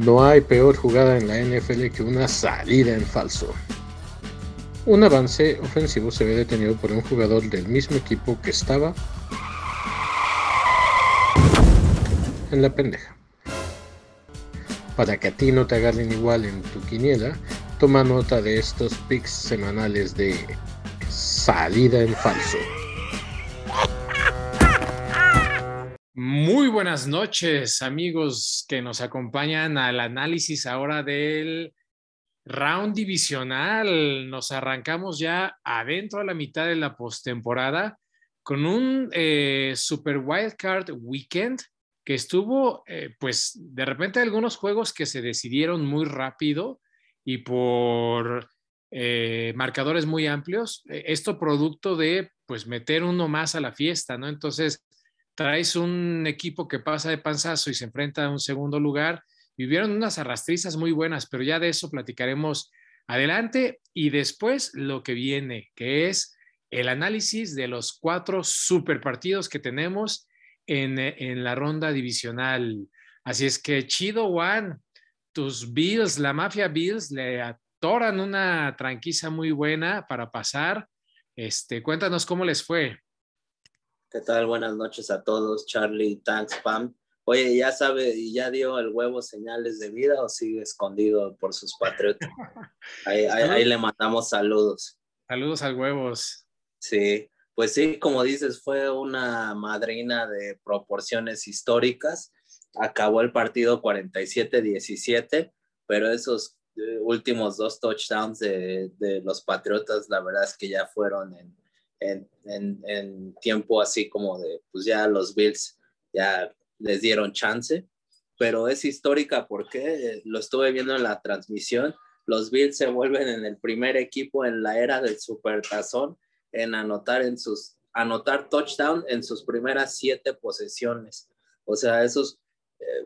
No hay peor jugada en la NFL que una salida en falso. Un avance ofensivo se ve detenido por un jugador del mismo equipo que estaba en la pendeja. Para que a ti no te agarren igual en tu quiniela, toma nota de estos picks semanales de salida en falso. Muy buenas noches, amigos que nos acompañan al análisis ahora del round divisional. Nos arrancamos ya adentro a la mitad de la postemporada con un eh, Super Wildcard Weekend que estuvo, eh, pues, de repente algunos juegos que se decidieron muy rápido y por eh, marcadores muy amplios. Esto producto de, pues, meter uno más a la fiesta, ¿no? Entonces, traes un equipo que pasa de panzazo y se enfrenta a un segundo lugar. Vivieron unas arrastrizas muy buenas, pero ya de eso platicaremos adelante y después lo que viene, que es el análisis de los cuatro super partidos que tenemos en, en la ronda divisional. Así es que chido, Juan, tus Bills, la mafia Bills, le atoran una tranquiza muy buena para pasar. Este, cuéntanos cómo les fue. ¿Qué tal? Buenas noches a todos. Charlie, thanks, Pam. Oye, ¿ya sabe y ya dio el huevo señales de vida o sigue escondido por sus patriotas? Ahí, ahí, le mandamos saludos. Saludos al huevos. Sí, pues sí, como dices, fue una madrina de proporciones históricas. Acabó el partido 47-17, pero esos eh, últimos dos touchdowns de, de los Patriotas, la verdad es que ya fueron en, en, tiempo así como de, pues ya los Bills ya les dieron chance, pero es histórica porque lo estuve viendo en la transmisión, los Bills se vuelven en el primer equipo en la era del supertazón en anotar en sus anotar touchdown en sus primeras siete posesiones. O sea, esos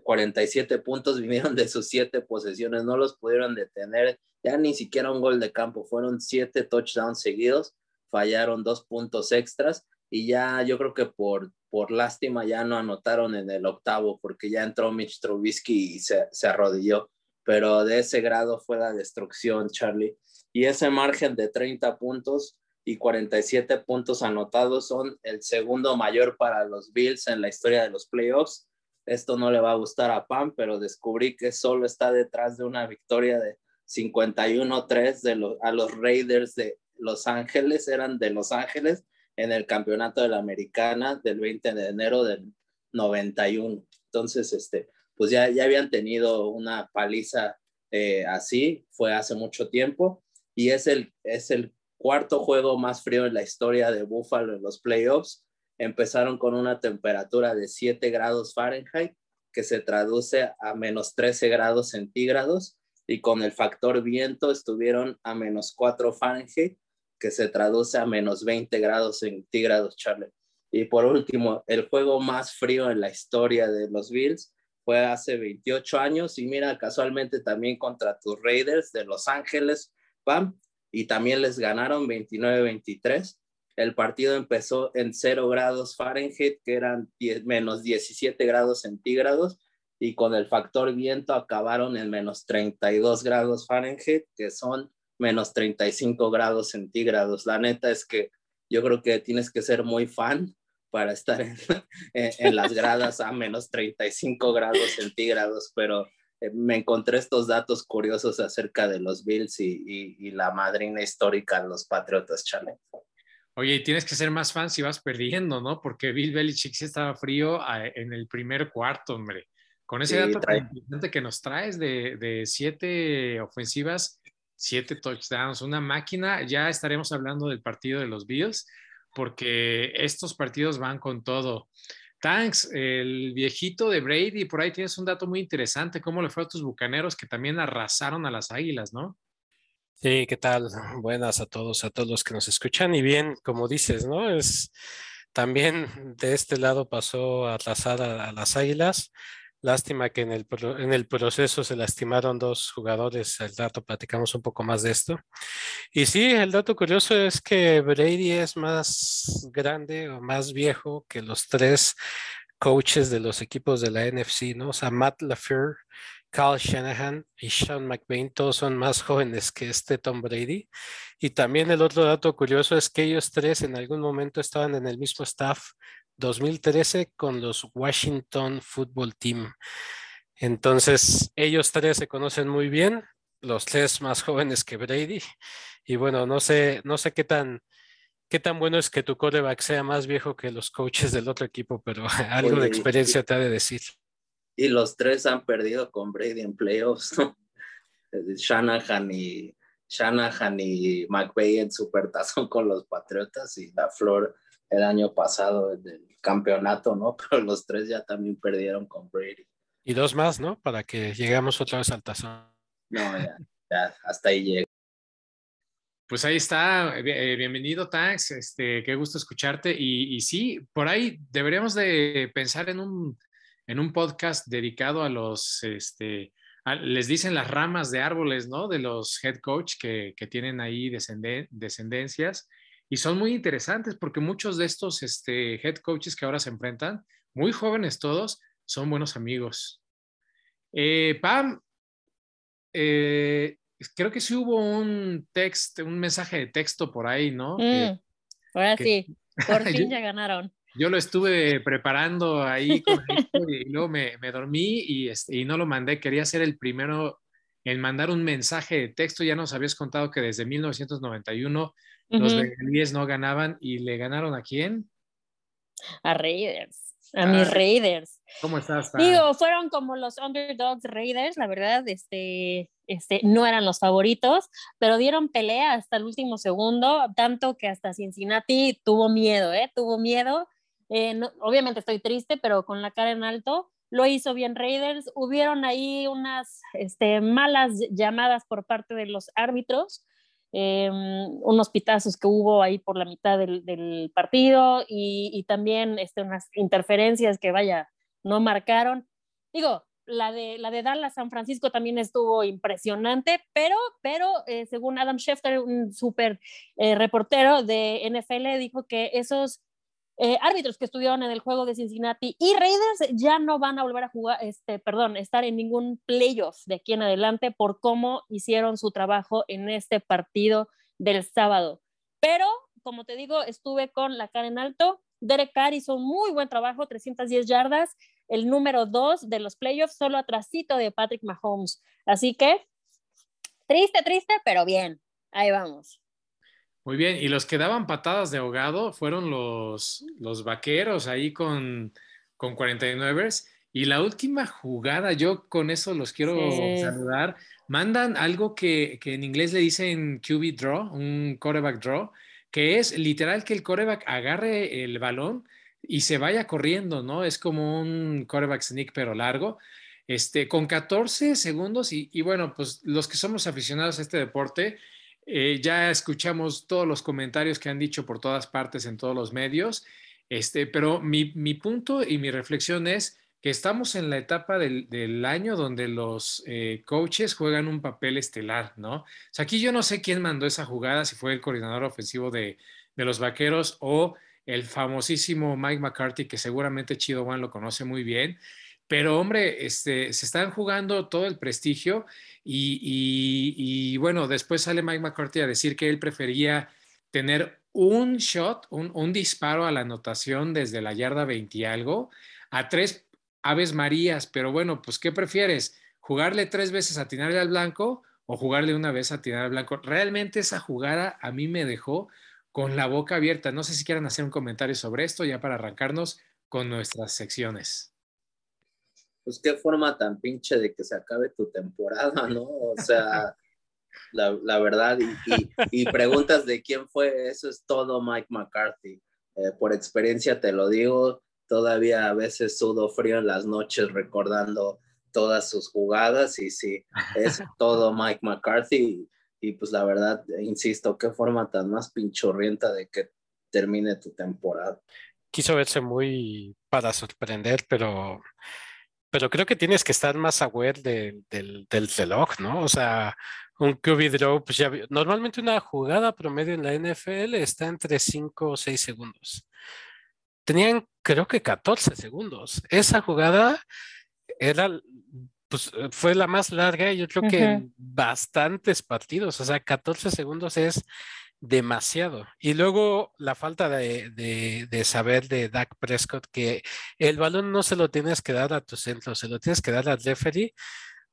47 eh, puntos vinieron de sus siete posesiones, no los pudieron detener, ya ni siquiera un gol de campo, fueron siete touchdowns seguidos fallaron dos puntos extras y ya yo creo que por, por lástima ya no anotaron en el octavo porque ya entró Mitch Trubisky y se, se arrodilló. Pero de ese grado fue la destrucción, Charlie. Y ese margen de 30 puntos y 47 puntos anotados son el segundo mayor para los Bills en la historia de los playoffs. Esto no le va a gustar a Pam, pero descubrí que solo está detrás de una victoria de 51-3 de a los Raiders de los Ángeles, eran de Los Ángeles en el campeonato de la Americana del 20 de enero del 91. Entonces, este, pues ya, ya habían tenido una paliza eh, así, fue hace mucho tiempo, y es el, es el cuarto juego más frío en la historia de Buffalo en los playoffs. Empezaron con una temperatura de 7 grados Fahrenheit, que se traduce a menos 13 grados centígrados, y con el factor viento estuvieron a menos 4 Fahrenheit, que se traduce a menos 20 grados centígrados, Charlie. Y por último, el juego más frío en la historia de los Bills fue hace 28 años y mira, casualmente también contra tus Raiders de Los Ángeles, Pam, y también les ganaron 29-23. El partido empezó en 0 grados Fahrenheit, que eran menos 17 grados centígrados, y con el factor viento acabaron en menos 32 grados Fahrenheit, que son menos 35 grados centígrados. La neta es que yo creo que tienes que ser muy fan para estar en, en, las gradas a menos 35 grados centígrados, pero eh, me encontré estos datos curiosos acerca de los Bills y, y, la madrina histórica de los Patriotas, Chale. Oye, tienes que ser más fan si vas perdiendo, ¿no? Porque Bill Belichick sí estaba frío ah, en el primer cuarto, hombre. Con ese dato tan importante que nos traes de, de siete ofensivas, siete touchdowns, una máquina. Ya estaremos hablando del partido de los Bills, porque estos partidos van con todo. Thanks, el viejito de Brady, por ahí tienes un dato muy interesante, cómo le fue a tus bucaneros que también arrasaron a las águilas, ¿no? Sí, ¿qué tal? Buenas a todos, a todos los que nos escuchan. Y bien, como dices, ¿no? Es también de este lado pasó a arrasar a las águilas. Lástima que en el, en el proceso se lastimaron dos jugadores. El dato platicamos un poco más de esto. Y sí, el dato curioso es que Brady es más grande o más viejo que los tres coaches de los equipos de la NFC, ¿no? O sea, Matt LaFleur, Carl Shanahan y Sean McVay, todos son más jóvenes que este Tom Brady. Y también el otro dato curioso es que ellos tres en algún momento estaban en el mismo staff 2013 con los Washington Football Team. Entonces, ellos tres se conocen muy bien, los tres más jóvenes que Brady. Y bueno, no sé, no sé qué tan, qué tan bueno es que tu quarterback sea más viejo que los coaches del otro equipo, pero algo de experiencia te ha de decir. Y los tres han perdido con Brady en playoffs, ¿no? Shanahan y Shanahan y McVay en supertazón con los Patriotas y la Flor el año pasado del campeonato, ¿no? Pero los tres ya también perdieron con Brady. Y dos más, ¿no? Para que lleguemos otra vez al tazón. No, ya, ya hasta ahí llega. Pues ahí está, eh, bienvenido Tax, este, qué gusto escucharte y, y sí, por ahí deberíamos de pensar en un en un podcast dedicado a los, este, les dicen las ramas de árboles, ¿no? De los head coach que, que tienen ahí descendencias y son muy interesantes porque muchos de estos este, head coaches que ahora se enfrentan, muy jóvenes todos, son buenos amigos. Eh, Pam, eh, creo que sí hubo un texto, un mensaje de texto por ahí, ¿no? Mm, ahora sí, por fin ya ganaron. Yo lo estuve preparando ahí con y luego me, me dormí y, este, y no lo mandé. Quería ser el primero en mandar un mensaje de texto. Ya nos habías contado que desde 1991 los Bengalíes no ganaban y le ganaron a quién? A Raiders, a mis Raiders. ¿Cómo estás? Digo, fueron como los underdogs Raiders, la verdad, este, este, no eran los favoritos, pero dieron pelea hasta el último segundo, tanto que hasta Cincinnati tuvo miedo, ¿eh? Tuvo miedo eh, obviamente estoy triste, pero con la cara en alto. Lo hizo bien Raiders. Hubieron ahí unas este, malas llamadas por parte de los árbitros, eh, unos pitazos que hubo ahí por la mitad del, partido y, también este, unas interferencias que, vaya, no marcaron. Digo, la de, la de Dallas San Francisco también estuvo impresionante, pero, pero eh, según Adam Schefter, un súper reportero de NFL, dijo que esos eh, árbitros que estuvieron en el juego de Cincinnati y Raiders ya no van a volver a jugar, este, perdón, estar en ningún playoff de aquí en adelante por cómo hicieron su trabajo en este partido del sábado. Pero, como te digo, estuve con la cara en alto. Derek Carr hizo un muy buen trabajo, 310 yardas, el número 2 de los playoffs, solo atrasito de Patrick Mahomes. Así que, triste, triste, pero bien, ahí vamos. Muy bien, y los que daban patadas de ahogado fueron los, los vaqueros ahí con, con 49ers. Y la última jugada, yo con eso los quiero saludar, mandan algo que, que, en inglés le dicen QB draw, un quarterback draw, que es literal que el quarterback agarre el balón y se vaya corriendo, ¿no? Es como un quarterback sneak pero largo. Este, con 14 segundos y, y bueno, pues los que somos aficionados a este deporte, eh, ya escuchamos todos los comentarios que han dicho por todas partes en todos los medios, este, pero mi, punto y mi reflexión es que estamos en la etapa del, año donde los eh, coaches juegan un papel estelar, ¿no? Aquí yo no sé quién mandó esa jugada, si fue el coordinador ofensivo de, los Vaqueros o el famosísimo Mike McCarthy, que seguramente Chido Juan lo conoce muy bien, pero hombre, este, se están jugando todo el prestigio y, bueno, después sale Mike McCarthy a decir que él prefería tener un shot, un, disparo a la anotación desde la yarda 20 y algo, a tres aves marías, pero bueno, pues ¿qué prefieres? ¿Jugarle tres veces a tirarle al blanco o jugarle una vez a tirar al blanco? Realmente esa jugada a mí me dejó con la boca abierta. No sé si quieran hacer un comentario sobre esto ya para arrancarnos con nuestras secciones pues qué forma tan pinche de que se acabe tu temporada, ¿no? O sea, la, verdad, y, preguntas de quién fue, eso es todo Mike McCarthy. Eh, por experiencia te lo digo, todavía a veces sudo frío en las noches recordando todas sus jugadas y sí, es todo Mike McCarthy y, pues la verdad, insisto, qué forma tan más pinchorrienta de que termine tu temporada. Quiso verse muy para sorprender, pero pero creo que tienes que estar más aware del, del reloj, ¿no? O sea, un QB draw, pues ya normalmente una jugada promedio en la NFL está entre 5 o 6 segundos. Tenían creo que 14 segundos. Esa jugada era pues fue la más larga, yo creo que en bastantes partidos, o sea, 14 segundos es demasiado. Y luego la falta de, saber de Dak Prescott que el balón no se lo tienes que dar a tu centro, se lo tienes que dar al referee.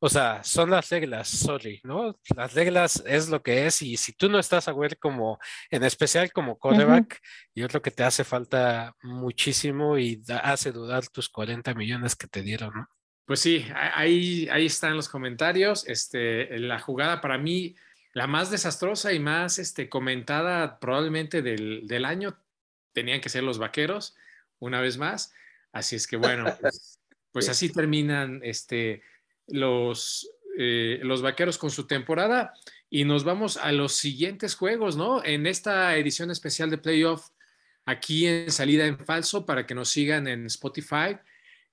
O sea, son las reglas, sorry, ¿no? Las reglas es lo que es y si tú no estás a ver como, en especial como quarterback, yo creo que te hace falta muchísimo y hace dudar tus 40 millones que te dieron, ¿no? Pues sí, ahí, ahí están los comentarios. Este, la jugada para mí la más desastrosa y más este, comentada probablemente del, del, año tenían que ser los vaqueros, una vez más. Así es que bueno, pues, pues así terminan este, los, eh, los vaqueros con su temporada y nos vamos a los siguientes juegos, ¿no? En esta edición especial de playoff, aquí en salida en falso, para que nos sigan en Spotify.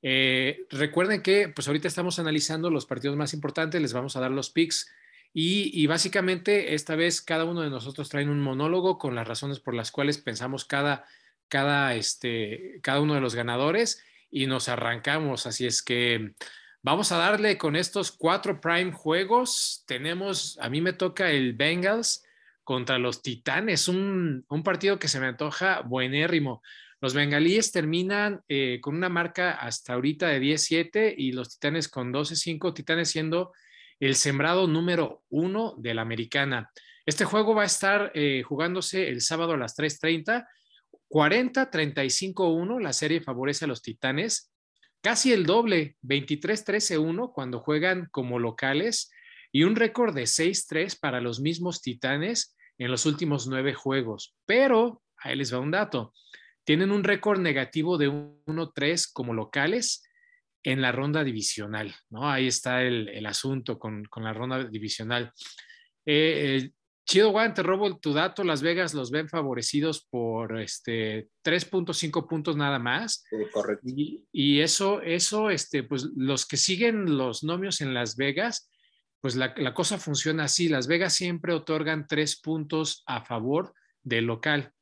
Eh, recuerden que pues ahorita estamos analizando los partidos más importantes, les vamos a dar los picks y, básicamente esta vez cada uno de nosotros trae un monólogo con las razones por las cuales pensamos cada, cada, este, cada uno de los ganadores y nos arrancamos. Así es que vamos a darle con estos cuatro prime juegos. Tenemos, a mí me toca el Bengals contra los Titanes, un, un partido que se me antoja buenérrimo. Los bengalíes terminan eh, con una marca hasta ahorita de 10-7 y los Titanes con 12-5, Titanes siendo el sembrado número uno de la americana. Este juego va a estar eh, jugándose el sábado a las 3.30. 40-35-1, la serie favorece a los Titanes. Casi el doble, 23-13-1 cuando juegan como locales y un récord de 6-3 para los mismos Titanes en los últimos nueve juegos. Pero, ahí les va un dato, tienen un récord negativo de 1-3 como locales en la ronda divisional, ¿no? Ahí está el, asunto con, la ronda divisional. Eh, eh, chido, Juan, te robo tu dato. Las Vegas los ven favorecidos por este 3.5 puntos nada más. correcto. Y, eso, eso, este, pues los que siguen los nomios en Las Vegas, pues la, la, cosa funciona así. Las Vegas siempre otorgan tres puntos a favor del local,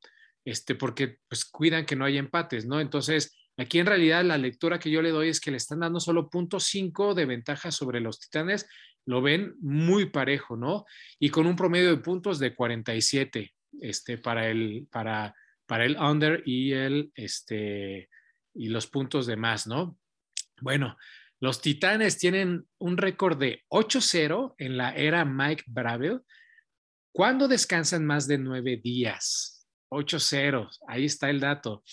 este, porque pues cuidan que no haya empates, ¿no? Entonces, Aquí en realidad la lectura que yo le doy es que le están dando solo punto .5 de ventaja sobre los Titanes, lo ven muy parejo, ¿no? Y con un promedio de puntos de 47 este, para, el, para, para el under y, el, este, y los puntos de más, ¿no? Bueno, los Titanes tienen un récord de 8-0 en la era Mike Bravel. ¿Cuándo descansan más de nueve días? 8-0, ahí está el dato.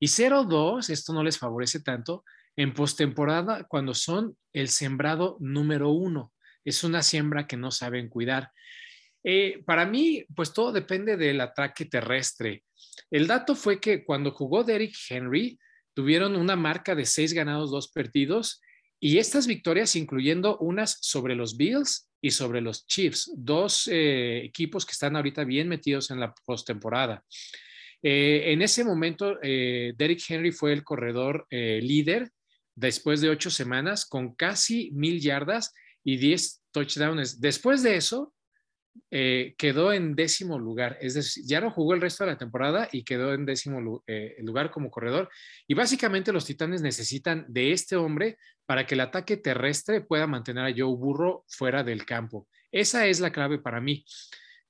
Y 0-2, esto no les favorece tanto en postemporada cuando son el sembrado número uno. Es una siembra que no saben cuidar. Eh, para mí, pues todo depende del ataque terrestre. El dato fue que cuando jugó Derrick Henry, tuvieron una marca de seis ganados, dos perdidos, y estas victorias incluyendo unas sobre los Bills y sobre los Chiefs, dos eh, equipos que están ahorita bien metidos en la postemporada. Eh, en ese momento, eh, Derrick Henry fue el corredor eh, líder después de ocho semanas con casi mil yardas y diez touchdowns. Después de eso, quedó en décimo lugar, es decir, ya no jugó el resto de la temporada y quedó en décimo lugar como corredor. Y básicamente los Titanes necesitan de este hombre para que el ataque terrestre pueda mantener a Joe Burro fuera del campo. Esa es la clave para mí.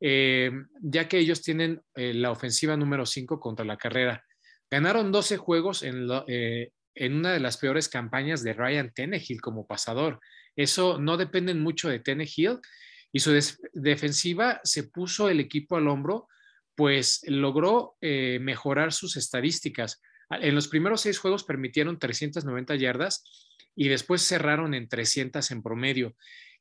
Eh, ya que ellos tienen eh, la ofensiva número 5 contra la carrera. Ganaron 12 juegos eh, en, una de las peores campañas de Ryan Tannehill como pasador. Eso no depende mucho de Tannehill y su defensiva se puso el equipo al hombro, pues logró mejorar sus estadísticas. En los primeros seis juegos permitieron 390 yardas y después cerraron en 300 en promedio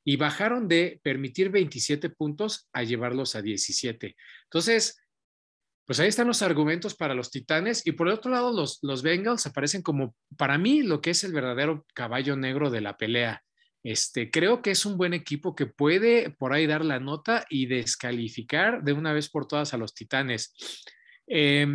y bajaron de permitir 27 puntos a llevarlos a 17. Entonces, pues ahí están los argumentos para los Titanes y por el otro lado los, los Bengals aparecen como para mí lo que es el verdadero caballo negro de la pelea. Este, creo que es un buen equipo que puede por ahí dar la nota y descalificar de una vez por todas a los Titanes. Eh,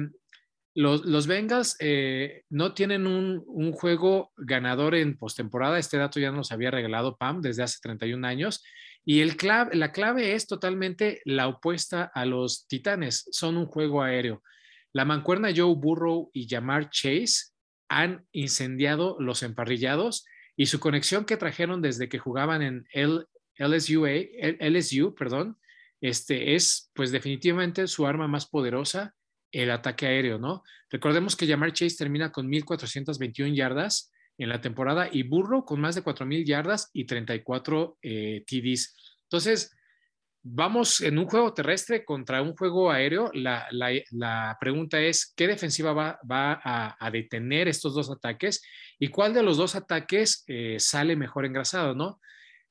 los, Bengals eh, no tienen un, juego ganador en postemporada. Este dato ya nos había regalado Pam desde hace 31 años. Y el la clave es totalmente la opuesta a los Titanes. Son un juego aéreo. La mancuerna Joe Burrow y Jamar Chase han incendiado los emparrillados y su conexión que trajeron desde que jugaban en el LSU, LSU perdón, este es pues definitivamente su arma más poderosa, el ataque aéreo, ¿no? Recordemos que Jamar Chase termina con 1.421 yardas en la temporada y Burro con más de 4.000 yardas y 34 eh, TDs. Entonces, vamos en un juego terrestre contra un juego aéreo. La, pregunta es, ¿qué defensiva va, a, detener estos dos ataques? ¿Y cuál de los dos ataques eh, sale mejor engrasado, no?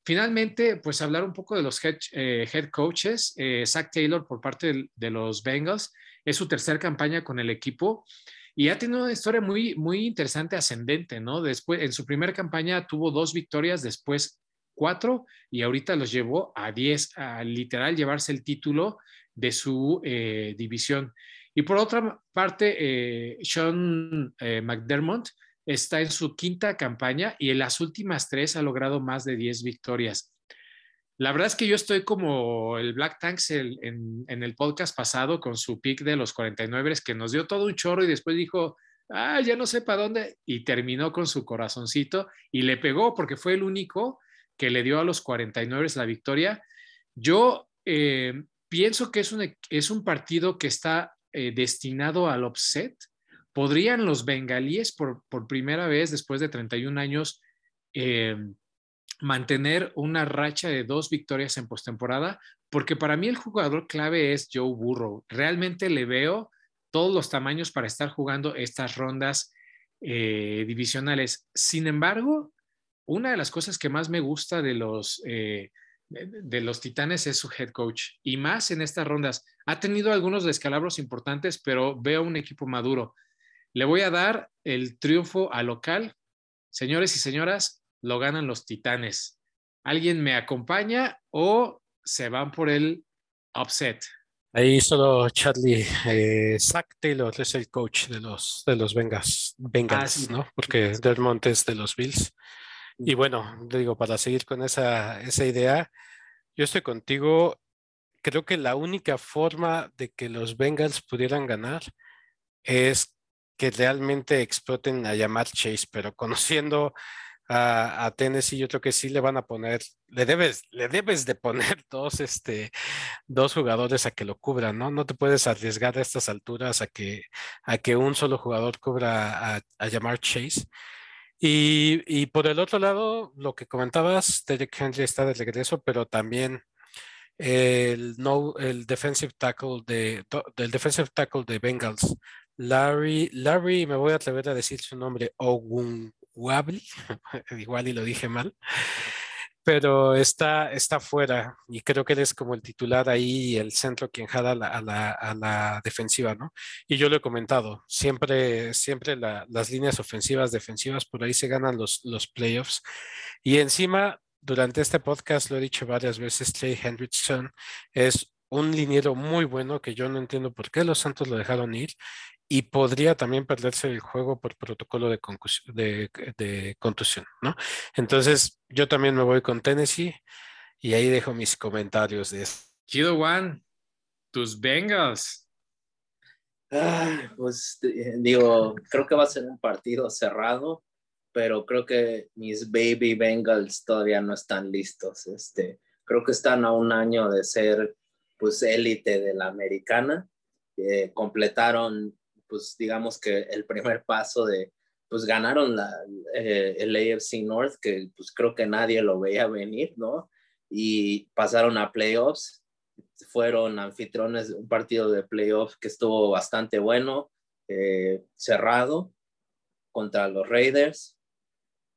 Finalmente, pues hablar un poco de los head, eh, coaches. Eh, Zach Taylor por parte de, los Bengals es su tercera campaña con el equipo y ha tenido una historia muy, muy interesante, ascendente, ¿no? Después, en su primera campaña tuvo dos victorias, después cuatro y ahorita los llevó a diez, a literal llevarse el título de su eh, división. Y por otra parte, Sean McDermott está en su quinta campaña y en las últimas tres ha logrado más de 10 victorias. La verdad es que yo estoy como el Black Tanks en, el podcast pasado con su pick de los 49 que nos dio todo un chorro y después dijo, ah, ya no sé para dónde, y terminó con su corazoncito y le pegó porque fue el único que le dio a los 49 la victoria. Yo eh, pienso que es un, es un partido que está eh, destinado al upset ¿Podrían los bengalíes por, primera vez después de 31 años eh, mantener una racha de dos victorias en postemporada? Porque para mí el jugador clave es Joe Burrow. Realmente le veo todos los tamaños para estar jugando estas rondas eh, divisionales. Sin embargo, una de las cosas que más me gusta de los, eh, de los Titanes es su head coach y más en estas rondas. Ha tenido algunos descalabros importantes, pero veo un equipo maduro. Le voy a dar el triunfo a local. Señores y señoras, lo ganan los Titanes. ¿Alguien me acompaña o se van por el upset? Ahí solo Charlie, eh, Zach Taylor es el coach de los, de los Bengals, Bengals ¿no? Porque Dermont es de los Bills. Y bueno, digo, para seguir con esa, esa idea, yo estoy contigo. Creo que la única forma de que los Bengals pudieran ganar es que realmente exploten a llamar Chase, pero conociendo a, Tennessee, yo creo que sí le van a poner, le debes, le debes de poner dos, este, dos jugadores a que lo cubran, ¿no? No te puedes arriesgar a estas alturas a que, a que un solo jugador cubra a, llamar Chase. Y, y, por el otro lado, lo que comentabas, Derek Henry está de regreso, pero también el, no, el defensive tackle de, del defensive tackle de Bengals, Larry, Larry, me voy a atrever a decir su nombre, Ogunwabli, igual y lo dije mal, pero está, está fuera y creo que él es como el titular ahí, el centro quien jala a la, defensiva, ¿no? Y yo lo he comentado, siempre, siempre las líneas ofensivas, defensivas, por ahí se ganan los, los playoffs. Y encima, durante este podcast lo he dicho varias veces, Trey Hendrickson es un liniero muy bueno que yo no entiendo por qué los Santos lo dejaron ir y podría también perderse el juego por protocolo de, de, contusión, ¿no? Entonces, yo también me voy con Tennessee y ahí dejo mis comentarios de. Chido Juan, tus Bengals. pues digo, creo que va a ser un partido cerrado, pero creo que mis baby Bengals todavía no están listos. Este, creo que están a un año de ser pues élite de la americana. Eh, completaron pues digamos que el primer paso de, pues ganaron la, eh, el AFC North, que pues creo que nadie lo veía venir, ¿no? Y pasaron a playoffs, fueron anfitriones de un partido de playoffs que estuvo bastante bueno, eh, cerrado contra los Raiders,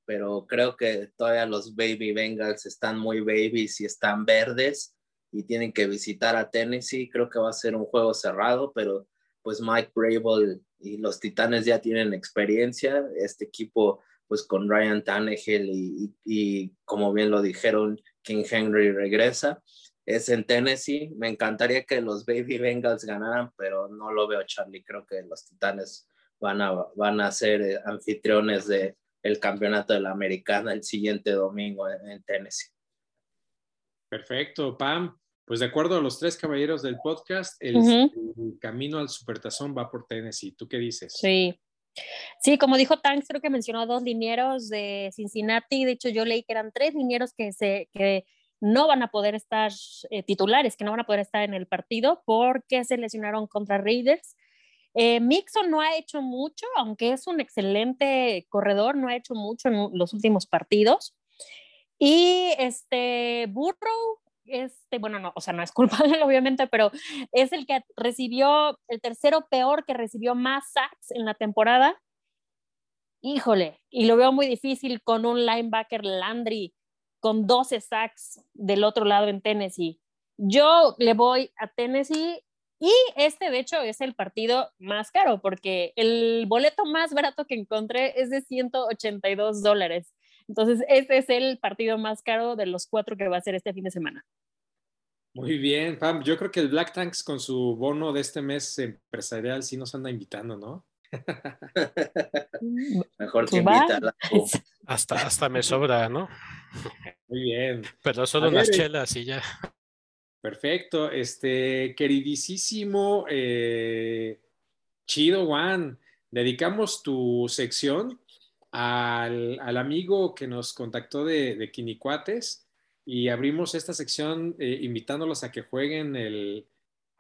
pero creo que todavía los Baby Bengals están muy babies y están verdes y tienen que visitar a Tennessee. Creo que va a ser un juego cerrado, pero pues Mike Brable y los Titanes ya tienen experiencia. Este equipo, pues con Ryan Tannehill y, y, como bien lo dijeron, King Henry regresa. Es en Tennessee. Me encantaría que los Baby Bengals ganaran, pero no lo veo, Charlie. Creo que los Titanes van a, van a ser eh, anfitriones de el campeonato de la americana el siguiente domingo en Tennessee. Perfecto, Pam. Pues de acuerdo a los tres caballeros del podcast, el, camino al supertazón va por Tennessee. ¿Tú qué dices? Sí, Sí, como dijo Tanks, creo que mencionó dos linieros de Cincinnati. De hecho, yo leí que eran tres linieros que, se, que no van a poder estar eh, titulares, que no van a poder estar en el partido porque se lesionaron contra Raiders. Eh, Mixon no ha hecho mucho, aunque es un excelente corredor, no ha hecho mucho en los últimos partidos. Y este Burrow, este, bueno, no, o sea, no es culpable, obviamente, pero es el que recibió el tercero peor que recibió más sacks en la temporada. Híjole, y lo veo muy difícil con un linebacker Landry con 12 sacks del otro lado en Tennessee. Yo le voy a Tennessee y este de hecho es el partido más caro porque el boleto más barato que encontré es de 182 dólares. Entonces, este es el partido más caro de los cuatro que va a ser este fin de semana. Muy bien, Pam. Yo creo que el Black Tanks con su bono de este mes empresarial sí nos anda invitando, ¿no? Mejor que invitarla. Hasta, hasta me sobra, ¿no? Muy bien. Pero solo unas chelas y ya. Perfecto. Este, queridísimo eh, Chido Juan, dedicamos tu sección al, amigo que nos contactó de, de Quinicuates y abrimos esta sección eh, invitándolos a que jueguen el,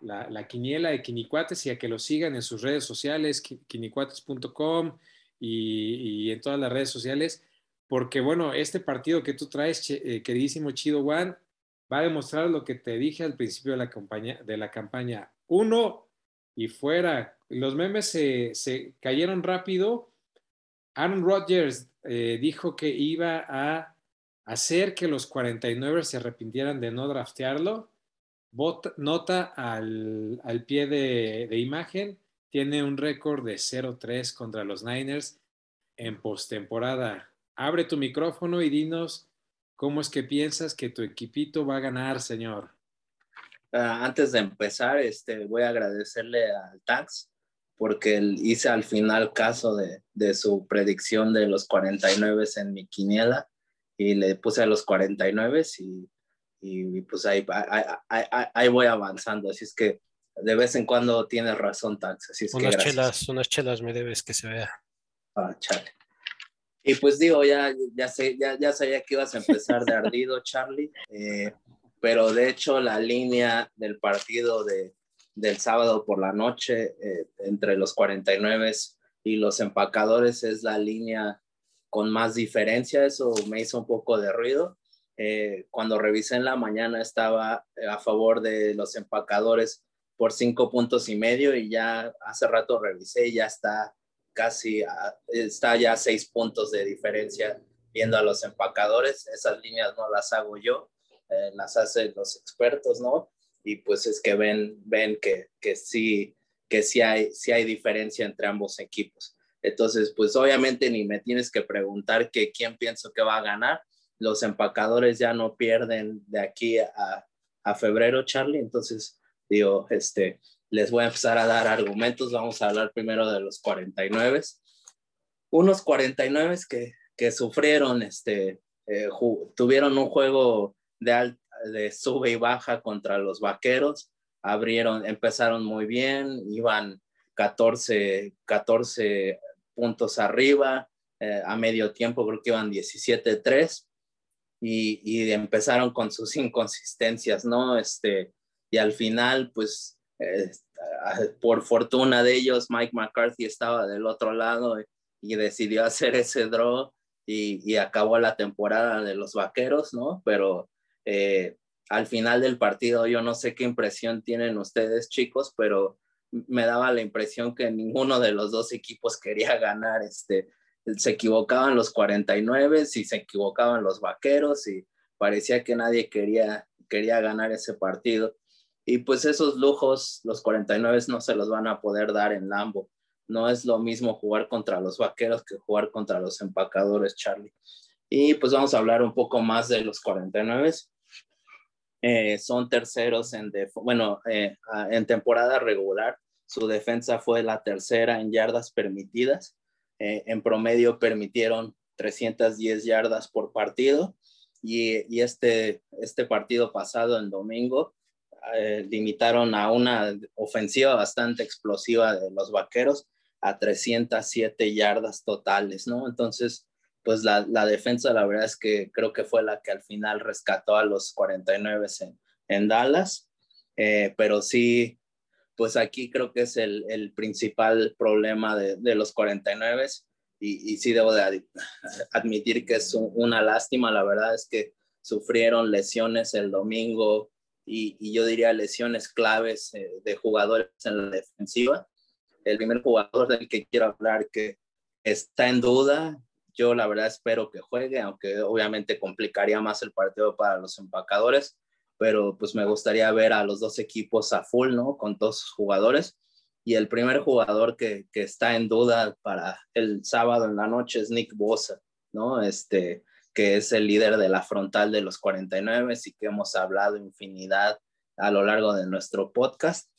la, quiniela de Quinicuates y a que lo sigan en sus redes sociales, quinicuates.com y, en todas las redes sociales, porque bueno, este partido que tú traes, eh, queridísimo Chido One, va a demostrar lo que te dije al principio de la campaña, de la campaña. Uno y fuera. Los memes se cayeron rápido. Aaron Rodgers eh, dijo que iba a hacer que los 49 se arrepintieran de no draftearlo nota al, pie de, imagen, tiene un récord de 0-3 contra los Niners en postemporada. Abre tu micrófono y dinos cómo es que piensas que tu equipito va a ganar, señor. Ah, antes de empezar, este, voy a agradecerle al Tax porque hice al final caso de, de, su predicción de los 49 en mi quiniela y le puse a los 49 y y pues ahí, ahí, voy avanzando. Así es que de vez en cuando tienes razón, Tax. Así es unas que chelas, unas chelas me debes que se vea. Ah, chale. Y pues digo, ya, ya, sé, ya, ya sabía que ibas a empezar de ardido, Charlie, eh, pero de hecho la línea del partido de, del sábado por la noche eh, entre los 49 y los empacadores es la línea con más diferencia, eso me hizo un poco de ruido. Eh, cuando revisé en la mañana estaba a favor de los empacadores por cinco puntos y medio y ya hace rato revisé y ya está casi, está ya seis puntos de diferencia viendo a los empacadores. Esas líneas no las hago yo, eh, las hacen los expertos, ¿no? Y pues es que ven, ven que, que sí, que sí hay, sí hay diferencia entre ambos equipos. Entonces, pues obviamente ni me tienes que preguntar que quién pienso que va a ganar los empacadores ya no pierden de aquí a, febrero, Charlie. Entonces, digo, este, les voy a empezar a dar argumentos. Vamos a hablar primero de los 49. Unos 49 que, que sufrieron, este, eh, tuvieron un juego de, de sube y baja contra los vaqueros. Abrieron, empezaron muy bien, iban 14, 14 puntos arriba. Eh, a medio tiempo creo que iban 17-3 y, empezaron con sus inconsistencias, ¿no? Este, y al final, pues, eh, por fortuna de ellos, Mike McCarthy estaba del otro lado y decidió hacer ese draw y, acabó la temporada de los vaqueros, ¿no? Pero eh, al final del partido, yo no sé qué impresión tienen ustedes, chicos, pero me daba la impresión que ninguno de los dos equipos quería ganar este se equivocaban los 49 y se equivocaban los vaqueros y parecía que nadie quería, quería ganar ese partido. Y pues esos lujos los 49 no se los van a poder dar en Lambo. No es lo mismo jugar contra los vaqueros que jugar contra los empacadores, Charlie. Y pues vamos a hablar un poco más de los 49. Eh, son terceros en, bueno, eh, en temporada regular. Su defensa fue la tercera en yardas permitidas eh, en promedio permitieron 310 yardas por partido y, este, este partido pasado, en domingo, limitaron a una ofensiva bastante explosiva de los vaqueros a 307 yardas totales, ¿no? Entonces, pues la, la, defensa, la verdad es que creo que fue la que al final rescató a los 49 en, en Dallas, eh, pero sí, pues aquí creo que es el, el principal problema de, de los 49 y, y, sí debo de admitir que es una lástima, la verdad es que sufrieron lesiones el domingo y, y yo diría lesiones claves eh, de jugadores en la defensiva. El primer jugador del que quiero hablar que está en duda yo la verdad espero que juegue, aunque obviamente complicaría más el partido para los empacadores, pero pues me gustaría ver a los dos equipos a full, ¿no? Con todos sus jugadores. Y el primer jugador que, que está en duda para el sábado en la noche es Nick Bosa, ¿no? Este, que es el líder de la frontal de los 49 y que hemos hablado infinidad a lo largo de nuestro podcast.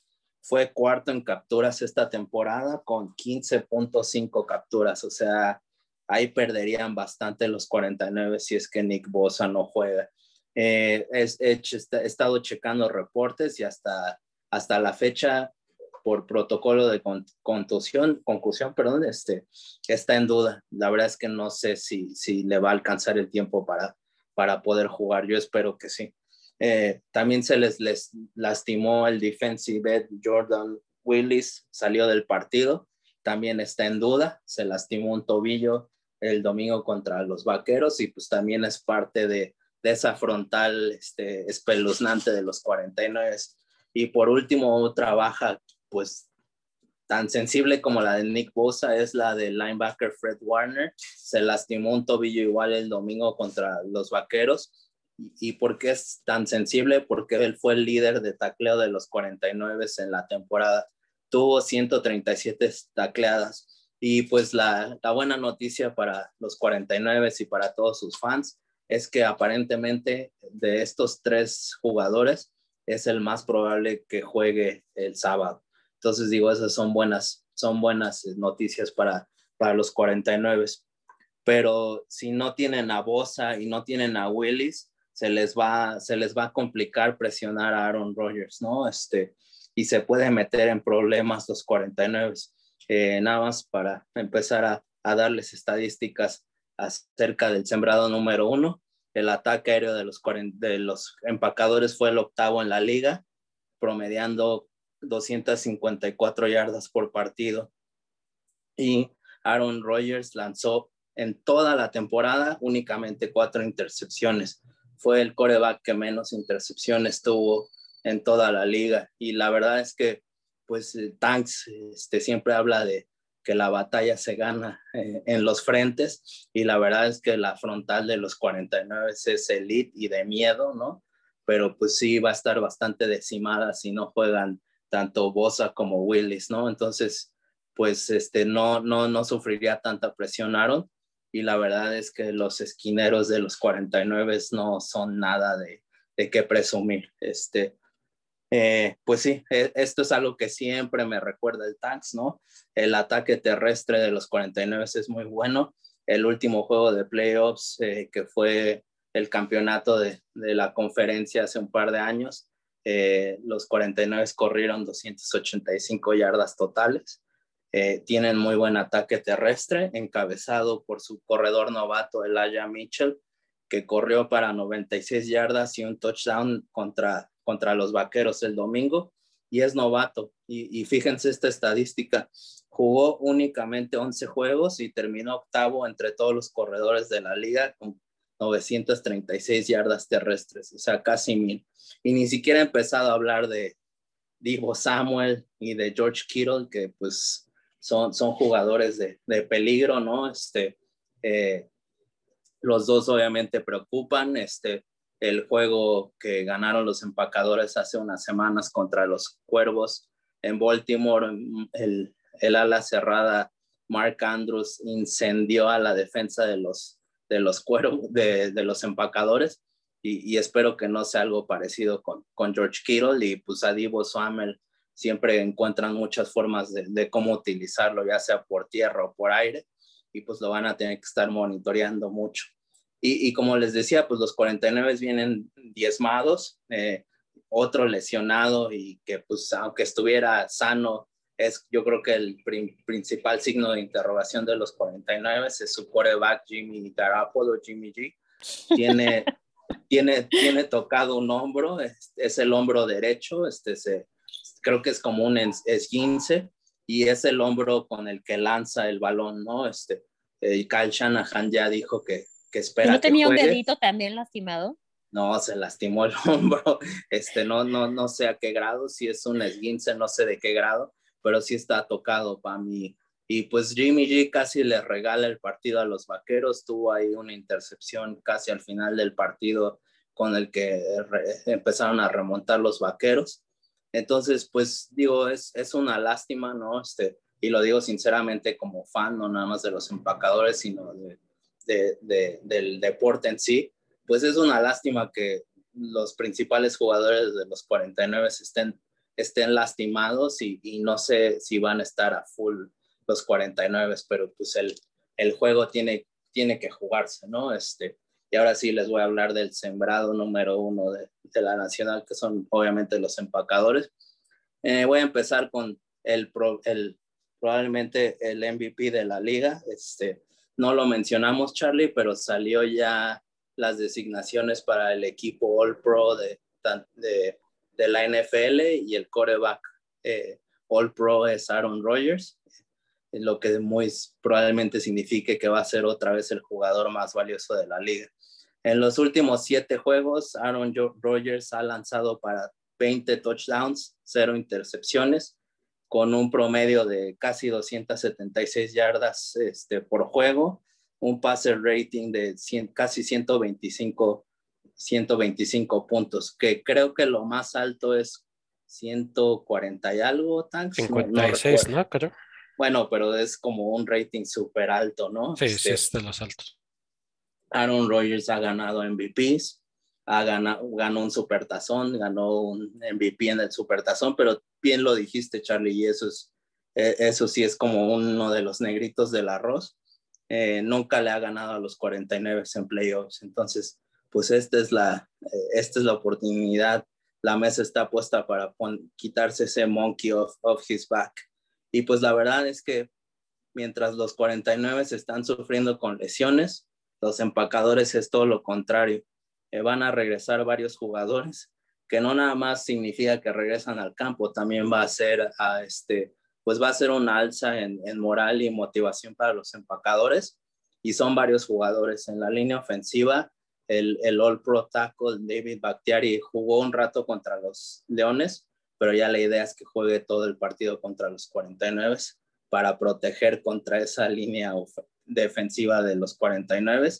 Fue cuarto en capturas esta temporada con 15.5 capturas, o sea, ahí perderían bastante los 49 si es que Nick Bosa no juega. Eh, es, he, estado checando reportes y hasta, hasta la fecha, por protocolo de contusión, concusión, perdón, este, está en duda. La verdad es que no sé si, si le va a alcanzar el tiempo para, para poder jugar. Yo espero que sí. Eh, también se les, les lastimó el defensive Jordan Willis, salió del partido, también está en duda, se lastimó un tobillo el domingo contra los Vaqueros y pues también es parte de, de esa frontal este, espeluznante de los 49. Y por último, trabaja pues tan sensible como la de Nick Bosa es la del linebacker Fred Warner. Se lastimó un tobillo igual el domingo contra los Vaqueros. ¿Y, y por qué es tan sensible? Porque él fue el líder de tacleo de los 49 en la temporada. Tuvo 137 tacleadas y pues la, la, buena noticia para los 49 y para todos sus fans es que aparentemente de estos tres jugadores es el más probable que juegue el sábado. Entonces digo, esas son buenas, son buenas noticias para, para los 49. Pero si no tienen a Bosa y no tienen a Willis, se les va, se les va a complicar presionar a Aaron Rodgers, ¿no? Este, y se puede meter en problemas los 49 eh, nada más para empezar a, darles estadísticas acerca del sembrado número uno. El ataque aéreo de los, de los empacadores fue el octavo en la liga, promediando 254 yardas por partido. Y Aaron Rodgers lanzó en toda la temporada únicamente cuatro intercepciones. Fue el coreback que menos intercepciones tuvo en toda la liga. Y la verdad es que pues eh, Tanks este, siempre habla de que la batalla se gana eh, en los frentes y la verdad es que la frontal de los 49 es elite y de miedo, ¿no? Pero pues sí va a estar bastante decimada si no juegan tanto Bosa como Willis, ¿no? Entonces, pues este, no, no, no sufriría tanta presión Aaron y la verdad es que los esquineros de los 49 no son nada de, de qué presumir. Este, eh, pues sí, e, esto es algo que siempre me recuerda el Tanks, ¿no? El ataque terrestre de los 49 es muy bueno. El último juego de playoffs, eh, que fue el campeonato de, de, la conferencia hace un par de años, eh, los 49 corrieron 285 yardas totales. tienen muy buen ataque terrestre, encabezado por su corredor novato, Elijah Mitchell, que corrió para 96 yardas y un touchdown contra contra los Vaqueros el domingo y es novato. Y, fíjense esta estadística, jugó únicamente 11 juegos y terminó octavo entre todos los corredores de la liga con 936 yardas terrestres, o sea, casi mil. Y ni siquiera he empezado a hablar de Divo Samuel y de George Kittle, que pues son, son jugadores de, de peligro, ¿no? Este, eh, los dos obviamente preocupan, este, el juego que ganaron los empacadores hace unas semanas contra los Cuervos en Baltimore, el, el ala cerrada Mark Andrews incendió a la defensa de los, de los cuervos, de, de los empacadores y, espero que no sea algo parecido con, con George Kittle y pues a Divo Samuel siempre encuentran muchas formas de, cómo utilizarlo, ya sea por tierra o por aire y pues lo van a tener que estar monitoreando mucho. Y, como les decía, pues los 49 vienen diezmados, eh, otro lesionado y que pues aunque estuviera sano, es yo creo que el principal signo de interrogación de los 49 es su quarterback Jimmy Garoppolo, Jimmy G. Tiene, tiene, tiene tocado un hombro, es, es, el hombro derecho, este se, creo que es como un esguince y es el hombro con el que lanza el balón, ¿no? Este, eh, Kyle Shanahan ya dijo que, que espera. ¿No tenía un dedito también lastimado? No, se lastimó el hombro, este, no, no, no sé a qué grado, si es un esguince, no sé de qué grado, pero sí está tocado para mí. Y pues Jimmy G casi le regala el partido a los vaqueros, tuvo ahí una intercepción casi al final del partido con el que empezaron a remontar los vaqueros. Entonces, pues digo, es, es una lástima, ¿no? Este, y lo digo sinceramente como fan, no nada más de los empacadores, sino de, de, del deporte en sí, pues es una lástima que los principales jugadores de los 49 estén, estén lastimados y, y, no sé si van a estar a full los 49, pero pues el, el juego tiene, tiene que jugarse, ¿no? Este, y ahora sí les voy a hablar del sembrado número uno de, de la nacional, que son obviamente los empacadores. Eh, voy a empezar con el, el, probablemente el MVP de la liga. Este, no lo mencionamos, Charlie, pero salió ya las designaciones para el equipo All Pro de, la NFL y el coreback eh, All Pro es Aaron Rodgers, lo que muy probablemente signifique que va a ser otra vez el jugador más valioso de la liga. En los últimos siete juegos, Aaron Rodgers ha lanzado para 20 touchdowns, cero intercepciones, con un promedio de casi 276 yardas este, por juego, un passer rating de casi 125, 125 puntos, que creo que lo más alto es 140 y algo, tan 56, ¿no? Creo. Bueno, pero es como un rating súper alto, ¿no? Sí, sí, este, es de los altos. Aaron Rodgers ha ganado MVPs, ganado, ganó un supertazón, ganó un MVP en el supertazón, pero bien lo dijiste, Charlie, y eso es, e, eso sí es como uno de los negritos del arroz. Eh, nunca le ha ganado a los 49 en playoffs. Entonces, pues esta es la, esta es la oportunidad. La mesa está puesta para quitarse ese monkey off, of his back. Y pues la verdad es que mientras los 49 están sufriendo con lesiones, los empacadores es todo lo contrario. Eh, van a regresar varios jugadores, que no nada más significa que regresan al campo, también va a ser a este, pues va a ser una alza en, en moral y motivación para los empacadores. Y son varios jugadores en la línea ofensiva. El, el All Pro Tackle David Bakhtiari jugó un rato contra los Leones, pero ya la idea es que juegue todo el partido contra los 49 para proteger contra esa línea defensiva de los 49,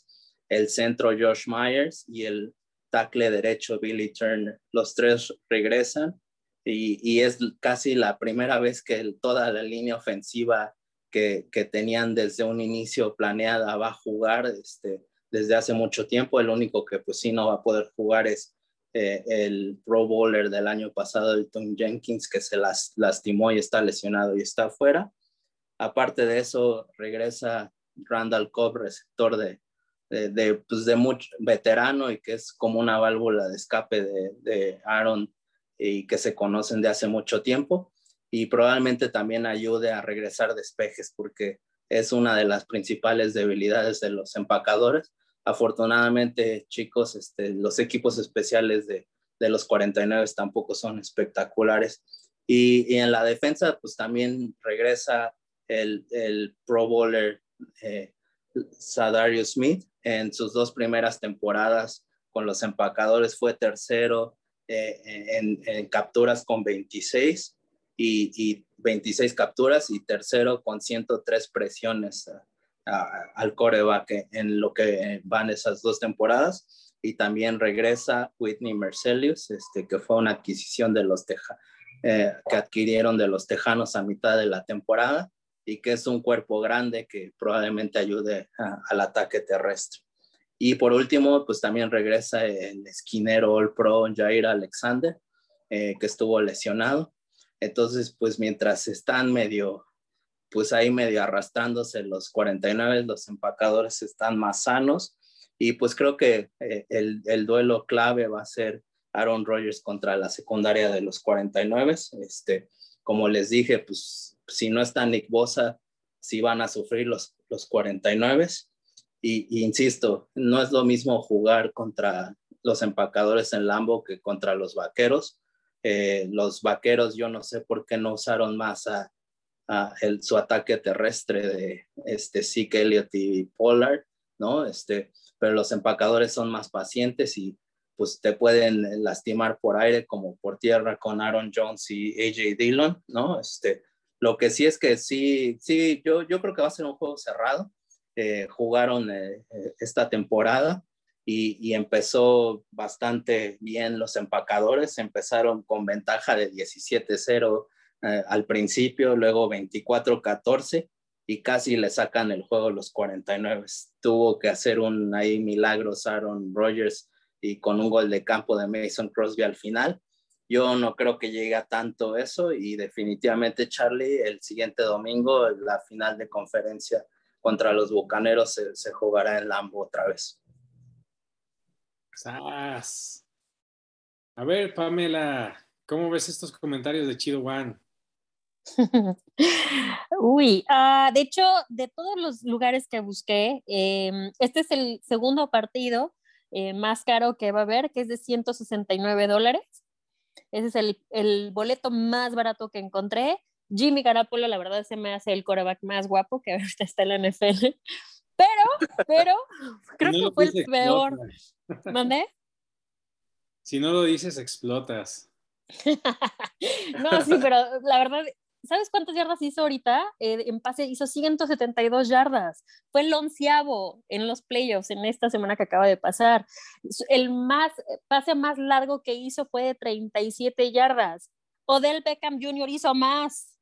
el centro Josh Myers y el tackle derecho Billy Turner. Los tres regresan y, y es casi la primera vez que toda la línea ofensiva que, que, tenían desde un inicio planeada va a jugar este, desde hace mucho tiempo. El único que pues sí no va a poder jugar es eh, el Pro Bowler del año pasado, el Tom Jenkins, que se las, lastimó y está lesionado y está afuera. Aparte de eso, regresa Randall Cobb, receptor de, de, de, pues de mucho veterano y que es como una válvula de escape de, de, Aaron y que se conocen de hace mucho tiempo y probablemente también ayude a regresar despejes porque es una de las principales debilidades de los empacadores. Afortunadamente, chicos, este, los equipos especiales de, de los 49 tampoco son espectaculares. Y, y, en la defensa, pues también regresa el, el Pro Bowler eh, Sadario Smith en sus dos primeras temporadas con los empacadores fue tercero eh, en, capturas con 26 y, 26 capturas y tercero con 103 presiones al coreback en lo que van esas dos temporadas. Y también regresa Whitney Mercelius, este, que fue una adquisición de los eh, que adquirieron de los Tejanos a mitad de la temporada y que es un cuerpo grande que probablemente ayude al ataque terrestre. Y por último, pues también regresa el esquinero All Pro Jair Alexander, eh, que estuvo lesionado. Entonces, pues mientras están medio, pues ahí medio arrastrándose los 49, los empacadores están más sanos. Y pues creo que eh, el, el, duelo clave va a ser Aaron Rodgers contra la secundaria de los 49. Este, como les dije, pues si no está Nick Bosa, sí van a sufrir los, los 49. Y, insisto, no es lo mismo jugar contra los empacadores en Lambo que contra los vaqueros. Eh, los vaqueros, yo no sé por qué no usaron más a, el, su ataque terrestre de este, Zeke Elliott y Pollard, ¿no? Este, pero los empacadores son más pacientes y pues te pueden lastimar por aire como por tierra con Aaron Jones y AJ Dillon, ¿no? Este, lo que sí es que sí, sí, yo, yo creo que va a ser un juego cerrado. Eh, jugaron eh, eh, esta temporada y, y, empezó bastante bien los empacadores. Empezaron con ventaja de 17-0 al principio, luego 24-14 y casi le sacan el juego los 49. Tuvo que hacer un ahí milagros Aaron Rodgers y con un gol de campo de Mason Crosby al final. Yo no creo que llegue a tanto eso y definitivamente Charlie el siguiente domingo la final de conferencia contra los Bucaneros se, jugará en Lambo otra vez. A ver, Pamela, ¿cómo ves estos comentarios de Chido One? Uy, uh, de hecho, de todos los lugares que busqué, eh, este es el segundo partido eh, más caro que va a haber, que es de 169 dólares. Ese es el, el, boleto más barato que encontré. Jimmy Garapolo, la verdad, se me hace el coreback más guapo que ahorita está en la NFL. Pero, pero, creo que fue el peor. ¿Mandé? Si no lo dices, explotas. no, sí, pero la verdad, ¿Sabes cuántas yardas hizo ahorita? Eh, en pase hizo 172 yardas. Fue el onceavo en los playoffs en esta semana que acaba de pasar. El más, pase más largo que hizo fue de 37 yardas. Odell Beckham Jr. hizo más.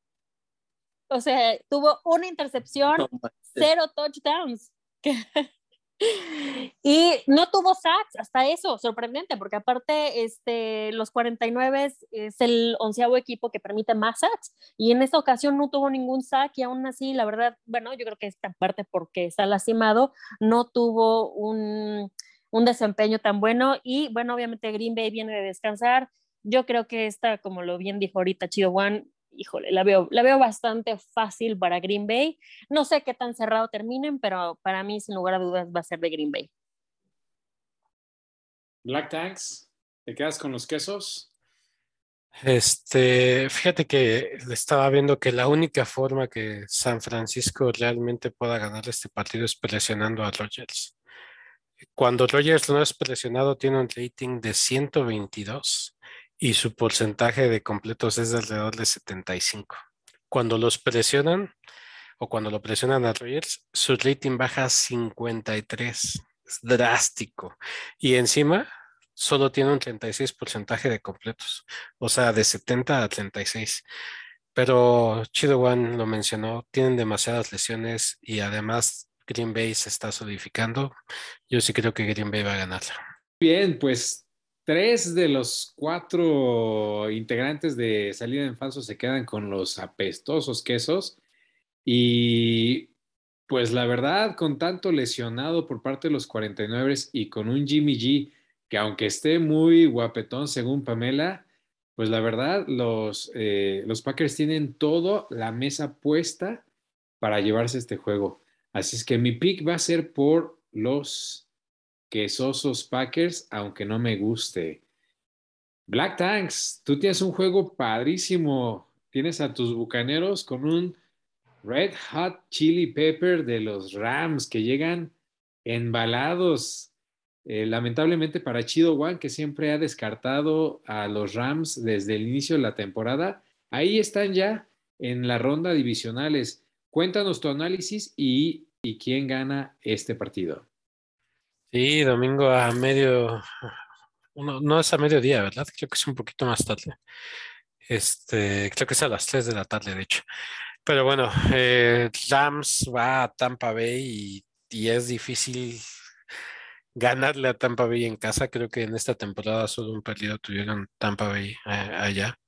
O sea, tuvo una intercepción, cero touchdowns. Y no tuvo sacks, hasta eso, sorprendente, porque aparte este, los 49 es el onceavo equipo que permite más sacks y en esta ocasión no tuvo ningún sack y aún así, la verdad, bueno, yo creo que esta parte porque está lastimado, no tuvo un, un desempeño tan bueno y bueno, obviamente Green Bay viene de descansar. Yo creo que esta, como lo bien dijo ahorita Chido One, híjole, la veo, la veo bastante fácil para Green Bay. No sé qué tan cerrado terminen, pero para mí, sin lugar a dudas, va a ser de Green Bay. Black Tanks, ¿te quedas con los quesos? Este, fíjate que estaba viendo que la única forma que San Francisco realmente pueda ganar este partido es presionando a Rogers. Cuando Rogers no es presionado, tiene un rating de 122 y su porcentaje de completos es de alrededor de 75. Cuando los presionan o cuando lo presionan a Rogers, su rating baja a 53. Es drástico. Y encima solo tiene un 36 porcentaje de completos, o sea, de 70 a 36. Pero Chido One lo mencionó, tienen demasiadas lesiones y además Green Bay se está solidificando. Yo sí creo que Green Bay va a ganarla. Bien, pues Tres de los cuatro integrantes de Salida en Falso se quedan con los apestosos quesos. Y pues la verdad, con tanto lesionado por parte de los 49 y con un Jimmy G que aunque esté muy guapetón según Pamela, pues la verdad, los, eh, los Packers tienen todo la mesa puesta para llevarse este juego. Así es que mi pick va a ser por los quesosos Packers, aunque no me guste. Black Tanks, tú tienes un juego padrísimo. Tienes a tus bucaneros con un Red Hot Chili Pepper de los Rams que llegan embalados. Eh, lamentablemente para Chido One, que siempre ha descartado a los Rams desde el inicio de la temporada, ahí están ya en la ronda divisionales. Cuéntanos tu análisis y quién gana este partido. Sí, domingo a medio, no es a mediodía, ¿verdad? Creo que es un poquito más tarde. Este, creo que es a las 3 de la tarde, de hecho. Pero bueno, eh, Rams va a Tampa Bay y, es difícil ganarle a Tampa Bay en casa. Creo que en esta temporada solo un partido tuvieron Tampa Bay eh, allá.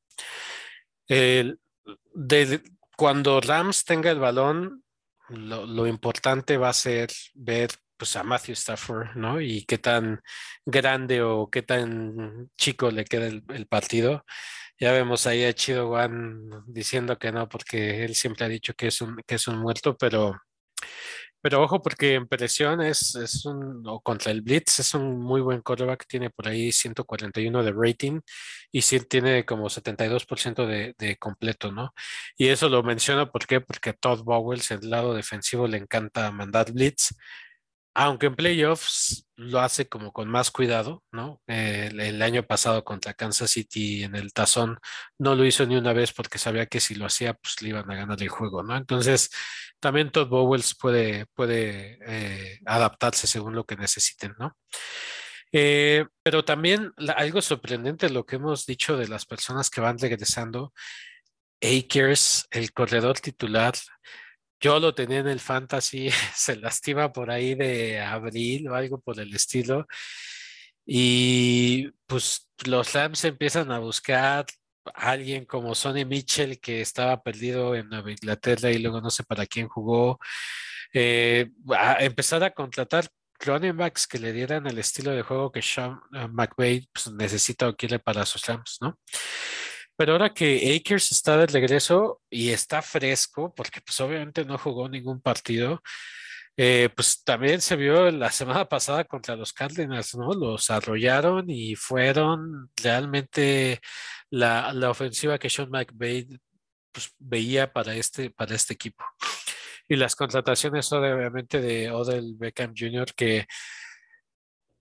cuando Rams tenga el balón, lo, lo, importante va a ser ver pues a Matthew Stafford, ¿no? Y qué tan grande o qué tan chico le queda el, partido. Ya vemos ahí a Chido One diciendo que no, porque él siempre ha dicho que es un, que es un muerto, pero pero ojo, porque en presión es, es un, o contra el Blitz, es un muy buen quarterback, tiene por ahí 141 de rating y sí tiene como 72% de, de completo, ¿no? Y eso lo menciono ¿por qué? porque a Todd Bowles, el lado defensivo, le encanta mandar Blitz aunque en playoffs lo hace como con más cuidado, ¿no? el, año pasado contra Kansas City en el tazón no lo hizo ni una vez porque sabía que si lo hacía, pues le iban a ganar el juego, ¿no? Entonces, también Todd Bowles puede, puede eh, adaptarse según lo que necesiten, ¿no? Eh, pero también algo sorprendente lo que hemos dicho de las personas que van regresando. Akers, el corredor titular, yo lo tenía en el fantasy, se lastima por ahí de abril o algo por el estilo. Y pues los Rams empiezan a buscar a alguien como Sonny Mitchell que estaba perdido en Nueva Inglaterra y luego no sé para quién jugó. Eh, a empezar a contratar running backs que le dieran el estilo de juego que Sean eh, McVay pues, necesita o quiere para sus Rams, ¿no? Pero ahora que Akers está de regreso y está fresco, porque pues obviamente no jugó ningún partido, eh, pues también se vio la semana pasada contra los Cardinals, ¿no? Los arrollaron y fueron realmente la, ofensiva que Sean McVay pues, veía para este, para este equipo. Y las contrataciones obviamente de Odell Beckham Jr., que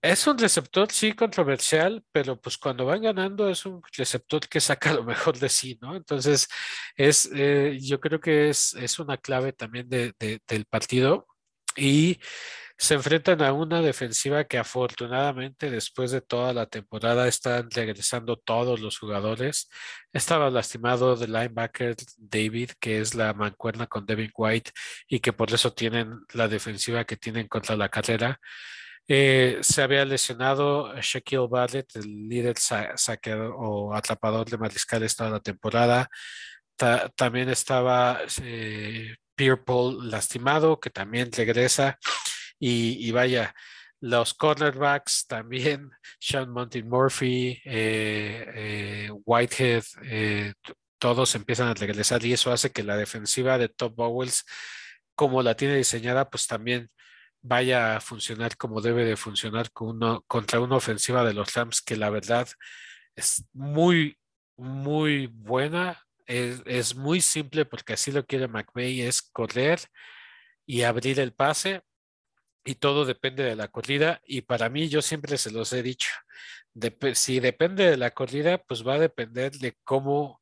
es un receptor, sí, controversial, pero pues cuando van ganando es un receptor que saca lo mejor de sí, ¿no? Entonces, es, eh, yo creo que es, es una clave también de, del partido y se enfrentan a una defensiva que afortunadamente después de toda la temporada están regresando todos los jugadores. Estaba lastimado del linebacker David, que es la mancuerna con Devin White y que por eso tienen la defensiva que tienen contra la carrera. Eh, se había lesionado Shaquille Barrett, el líder saqueador o atrapador de mariscales toda la temporada. también estaba eh, Pierre Paul lastimado, que también regresa. Y, vaya, los cornerbacks también, Sean Monty Murphy, eh, Whitehead, todos empiezan a regresar y eso hace que la defensiva de Top Bowles, como la tiene diseñada, pues también vaya a funcionar como debe de funcionar con uno, contra una ofensiva de los Rams que la verdad es muy, muy buena. Es, muy simple porque así lo quiere McVay, es correr y abrir el pase y todo depende de la corrida y para mí yo siempre se los he dicho, si depende de la corrida pues va a depender de cómo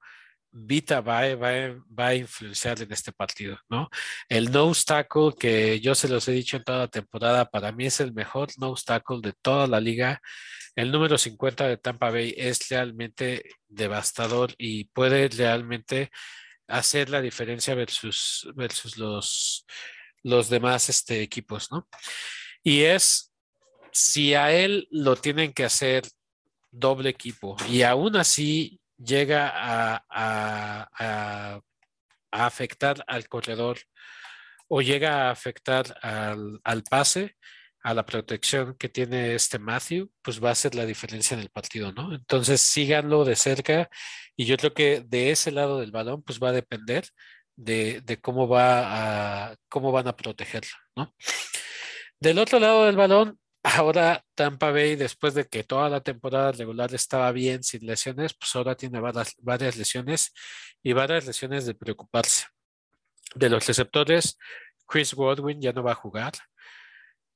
Vita va, va, a influenciar en este partido, ¿no? El no tackle que yo se los he dicho en toda la temporada, para mí es el mejor no tackle de toda la liga. El número 50 de Tampa Bay es realmente devastador y puede realmente hacer la diferencia versus, versus los, los demás este, equipos, ¿no? Y es, si a él lo tienen que hacer doble equipo y aún así llega a, afectar al corredor o llega a afectar al, pase, a la protección que tiene este Matthew, pues va a ser la diferencia en el partido, ¿no? Entonces síganlo de cerca y yo creo que de ese lado del balón, pues va a depender de, cómo va cómo van a protegerlo, ¿no? Del otro lado del balón, Ahora Tampa Bay, después de que toda la temporada regular estaba bien sin lesiones, pues ahora tiene varias, lesiones y varias lesiones de preocuparse. De los receptores, Chris Godwin ya no va a jugar.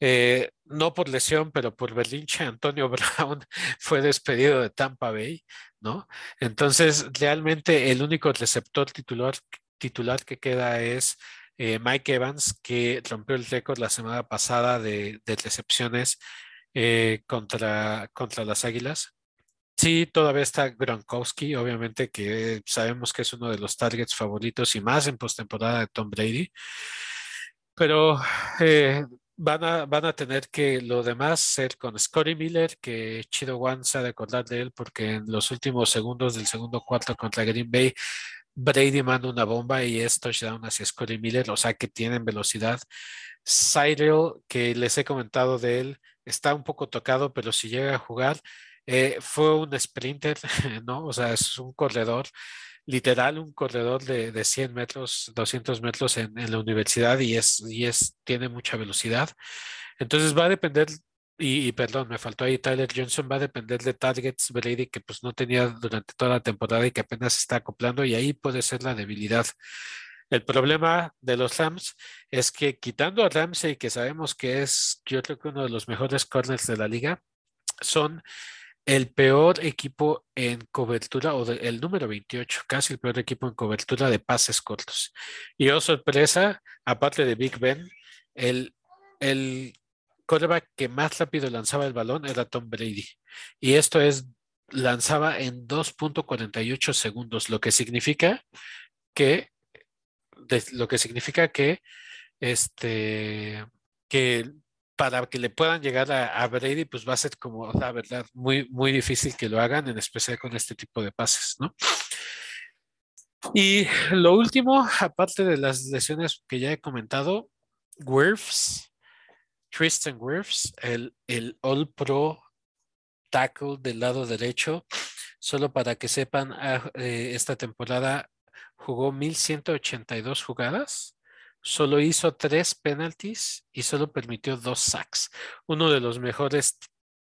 Eh, no por lesión, pero por berlinche, Antonio Brown fue despedido de Tampa Bay, ¿no? Entonces, realmente el único receptor titular, titular que queda es eh, Mike Evans, que rompió el récord la semana pasada de, recepciones eh, contra, contra las Águilas. Sí, todavía está Gronkowski, obviamente que sabemos que es uno de los targets favoritos y más en postemporada de Tom Brady. Pero eh, van, a, van a tener que lo demás ser con Scotty Miller, que Chido One se ha de acordar de él porque en los últimos segundos del segundo cuarto contra Green Bay Brady manda una bomba y es touchdown hacia Scotty Miller, o sea que tienen velocidad. Cyril, que les he comentado de él, está un poco tocado, pero si llega a jugar, Eh, fue un sprinter, ¿no? O sea, es un corredor, literal, un corredor de, de 100 metros, 200 metros en, en, la universidad y, es, y es, tiene mucha velocidad. Entonces va a depender, y, y, perdón, me faltó ahí Tyler Johnson, va a depender de targets Brady que pues no tenía durante toda la temporada y que apenas está acoplando y ahí puede ser la debilidad. El problema de los Rams es que quitando a Ramsey, que sabemos que es, yo creo que uno de los mejores corners de la liga, son el peor equipo en cobertura, o de, el número 28, casi el peor equipo en cobertura de pases cortos. Y oh sorpresa, aparte de Big Ben, el, el quarterback que más rápido lanzaba el balón era Tom Brady. Y esto es, lanzaba en 2.48 segundos, lo que significa que, lo que significa que, este, que para que le puedan llegar a, a, Brady, pues va a ser como, la verdad, muy, muy difícil que lo hagan, en especial con este tipo de pases, ¿no? Y lo último, aparte de las lesiones que ya he comentado, Wirfs, Tristan Wirfs, el, el All Pro tackle del lado derecho, solo para que sepan, eh, esta temporada jugó 1182 jugadas, solo hizo tres penalties y solo permitió dos sacks. Uno de los mejores,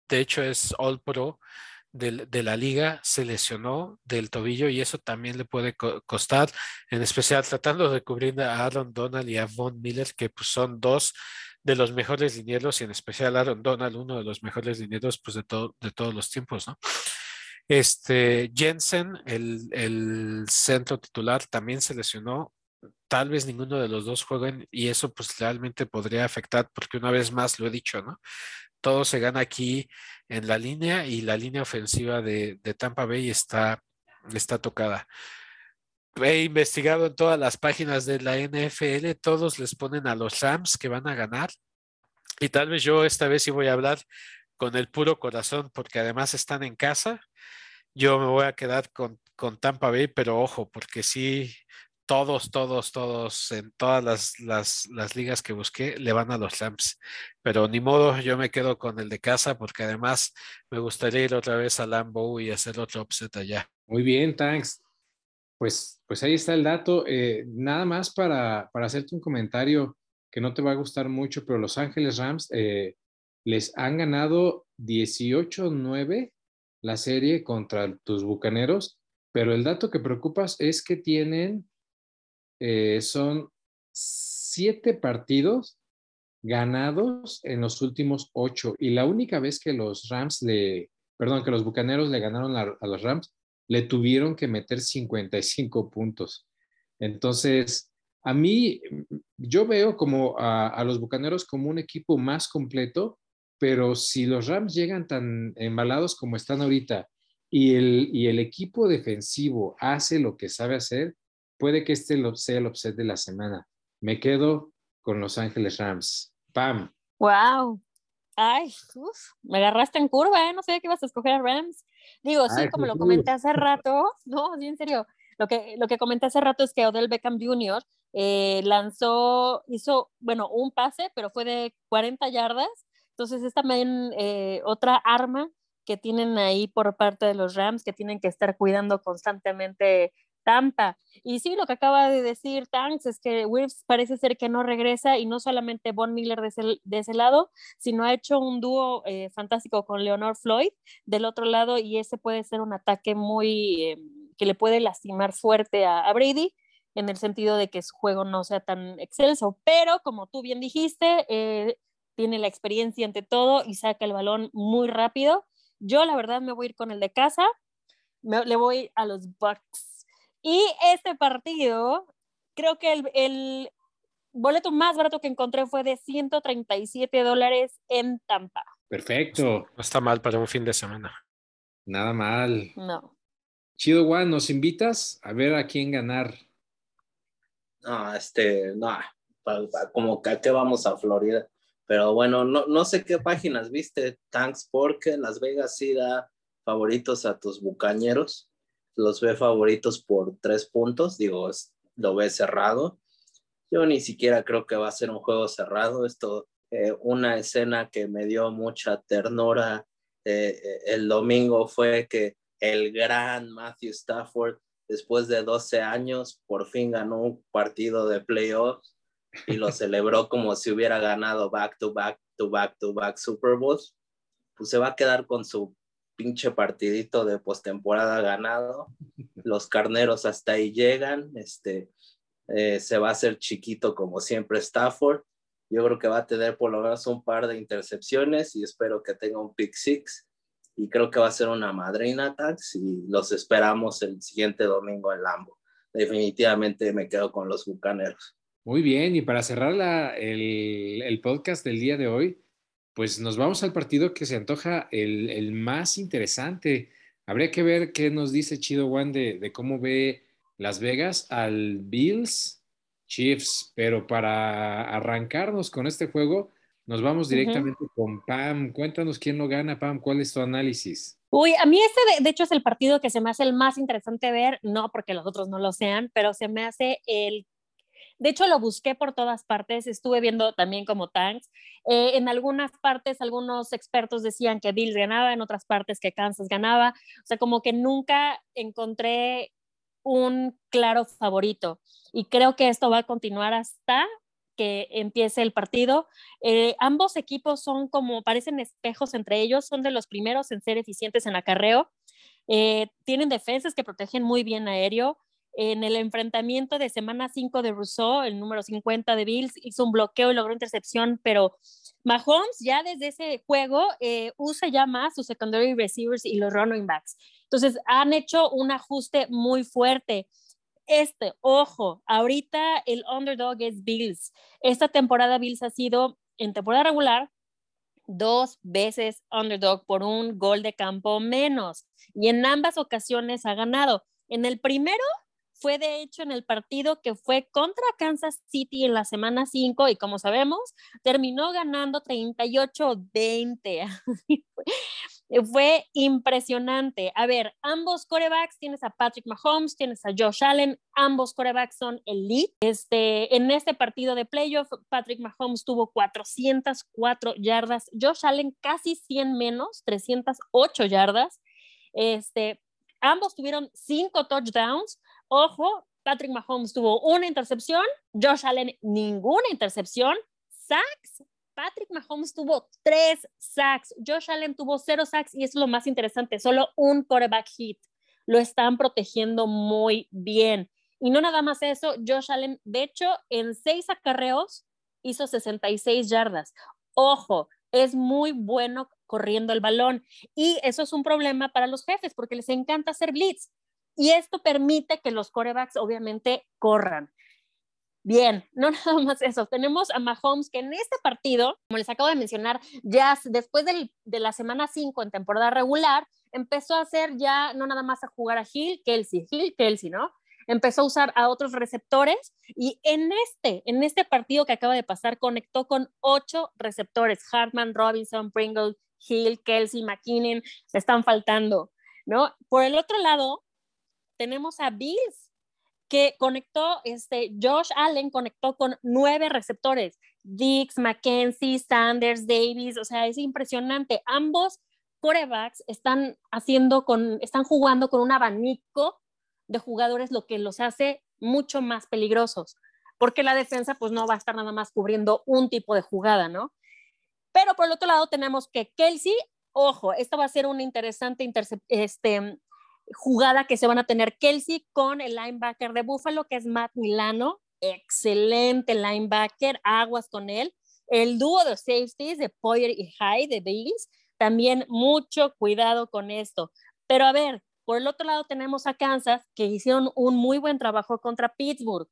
de hecho, es All Pro de, de, la liga, se lesionó del tobillo y eso también le puede co costar, en especial tratando de cubrir a Aaron Donald y a Von Miller, que pues, son dos de los mejores linieros y en especial Aaron Donald, uno de los mejores linieros pues, de, todo, de todos los tiempos, ¿no? Este Jensen, el, el centro titular, también se lesionó tal vez ninguno de los dos jueguen y eso pues realmente podría afectar porque una vez más lo he dicho, ¿no? Todo se gana aquí en la línea y la línea ofensiva de, de Tampa Bay está, está tocada. He investigado en todas las páginas de la NFL, todos les ponen a los Rams que van a ganar y tal vez yo esta vez sí voy a hablar con el puro corazón porque además están en casa. Yo me voy a quedar con, con Tampa Bay, pero ojo, porque sí, todos, todos, todos, en todas las, las, las, ligas que busqué, le van a los Rams. Pero ni modo, yo me quedo con el de casa porque además me gustaría ir otra vez a Lambo y hacer otro upset allá. Muy bien, thanks. Pues, pues ahí está el dato. Eh, nada más para, para, hacerte un comentario que no te va a gustar mucho, pero Los Ángeles Rams eh, les han ganado 18-9 la serie contra tus Bucaneros, pero el dato que preocupas es que tienen eh, son siete partidos ganados en los últimos ocho. Y la única vez que los Rams le, perdón, que los Bucaneros le ganaron a, a los Rams, le tuvieron que meter 55 puntos. Entonces, a mí, yo veo como a, a, los Bucaneros como un equipo más completo, pero si los Rams llegan tan embalados como están ahorita y el, y el equipo defensivo hace lo que sabe hacer, puede que este sea el upset de la semana. Me quedo con Los Ángeles Rams. ¡Pam! ¡Wow! Ay, uf, me agarraste en curva, ¿eh? No sabía que ibas a escoger a Rams. Digo, sí, Ay, como lo comenté hace rato, no, sí, en serio. Lo que, lo que comenté hace rato es que Odell Beckham Jr. Eh, lanzó, hizo, bueno, un pase, pero fue de 40 yardas. Entonces es también eh, otra arma que tienen ahí por parte de los Rams, que tienen que estar cuidando constantemente Tampa. Y sí, lo que acaba de decir Tanks es que Wills parece ser que no regresa y no solamente Von Miller de ese, de ese lado, sino ha hecho un dúo eh, fantástico con Leonor Floyd del otro lado y ese puede ser un ataque muy eh, que le puede lastimar fuerte a, a, Brady en el sentido de que su juego no sea tan excelso, pero como tú bien dijiste, eh, tiene la experiencia ante todo y saca el balón muy rápido. Yo la verdad me voy a ir con el de casa, me, le voy a los Bucks y este partido, creo que el, el, boleto más barato que encontré fue de 137 dólares en Tampa. Perfecto. No está mal para un fin de semana. Nada mal. No. Chido Juan, ¿nos invitas a ver a quién ganar? No, este, no, como que te vamos a Florida. Pero bueno, no, no sé qué páginas viste, Thanks porque Las Vegas sí da favoritos a tus bucañeros los ve favoritos por tres puntos, digo, lo ve cerrado. Yo ni siquiera creo que va a ser un juego cerrado. Esto, eh, una escena que me dio mucha ternura eh, eh, el domingo fue que el gran Matthew Stafford, después de 12 años, por fin ganó un partido de playoffs y lo celebró como si hubiera ganado back to back to back to back Super Bowls. Pues se va a quedar con su pinche partidito de postemporada ganado. Los carneros hasta ahí llegan. Este, eh, se va a hacer chiquito como siempre Stafford. Yo creo que va a tener por lo menos un par de intercepciones y espero que tenga un pick six. Y creo que va a ser una madrina tax y los esperamos el siguiente domingo en Lambo. Definitivamente me quedo con los bucaneros. Muy bien, y para cerrar la, el, el, podcast del día de hoy, pues nos vamos al partido que se antoja el, el más interesante. Habría que ver qué nos dice Chido Juan de, de cómo ve Las Vegas al Bills Chiefs, pero para arrancarnos con este juego, nos vamos directamente con Pam. Cuéntanos quién lo gana, Pam. ¿Cuál es tu análisis? Uy, a mí este de, hecho es el partido que se me hace el más interesante ver, no porque los otros no lo sean, pero se me hace el... De hecho, lo busqué por todas partes, estuve viendo también como tanks. Eh, en algunas partes, algunos expertos decían que Bills ganaba, en otras partes que Kansas ganaba. O sea, como que nunca encontré un claro favorito y creo que esto va a continuar hasta que empiece el partido. Eh, ambos equipos son como, parecen espejos entre ellos, son de los primeros en ser eficientes en acarreo. Eh, tienen defensas que protegen muy bien aéreo. En el enfrentamiento de semana 5 de Rousseau, el número 50 de Bills, hizo un bloqueo y logró intercepción, pero Mahomes ya desde ese juego eh, usa ya más sus secondary receivers y los running backs. Entonces han hecho un ajuste muy fuerte. Este, ojo, ahorita el underdog es Bills. Esta temporada Bills ha sido en temporada regular dos veces underdog por un gol de campo menos y en ambas ocasiones ha ganado. En el primero fue de hecho en el partido que fue contra Kansas City en la semana 5 y como sabemos, terminó ganando 38-20. fue impresionante. A ver, ambos corebacks, tienes a Patrick Mahomes, tienes a Josh Allen, ambos corebacks son elite. Este, en este partido de playoff, Patrick Mahomes tuvo 404 yardas, Josh Allen casi 100 menos, 308 yardas. Este, ambos tuvieron cinco touchdowns. Ojo, Patrick Mahomes tuvo una intercepción, Josh Allen ninguna intercepción. Sacks, Patrick Mahomes tuvo tres sacks, Josh Allen tuvo cero sacks y eso es lo más interesante, solo un quarterback hit. Lo están protegiendo muy bien. Y no nada más eso, Josh Allen, de hecho, en seis acarreos hizo 66 yardas. Ojo, es muy bueno corriendo el balón y eso es un problema para los jefes porque les encanta hacer blitz y esto permite que los corebacks obviamente corran. Bien, no nada más eso. Tenemos a Mahomes que en este partido, como les acabo de mencionar, ya después de la semana 5 en temporada regular, empezó a hacer ya no nada más a jugar a Hill, Kelsey, Hill, Kelsey, ¿no? Empezó a usar a otros receptores y en este, en este partido que acaba de pasar, conectó con ocho receptores: Hartman, Robinson, Pringle, Hill, Kelsey, McKinnon, le están faltando, ¿no? Por el otro lado, tenemos a Bills, que conectó, este, Josh Allen conectó con nueve receptores, Dix, McKenzie, Sanders, Davis, o sea, es impresionante. Ambos corebacks están haciendo con, están jugando con un abanico de jugadores, lo que los hace mucho más peligrosos, porque la defensa pues no va a estar nada más cubriendo un tipo de jugada, ¿no? Pero por el otro lado tenemos que Kelsey, ojo, esta va a ser una interesante este, jugada que se van a tener Kelsey con el linebacker de Buffalo, que es Matt Milano, excelente linebacker, aguas con él. El dúo de safeties de Poyer y Hyde de Bills, también mucho cuidado con esto. Pero a ver, por el otro lado tenemos a Kansas, que hicieron un muy buen trabajo contra Pittsburgh.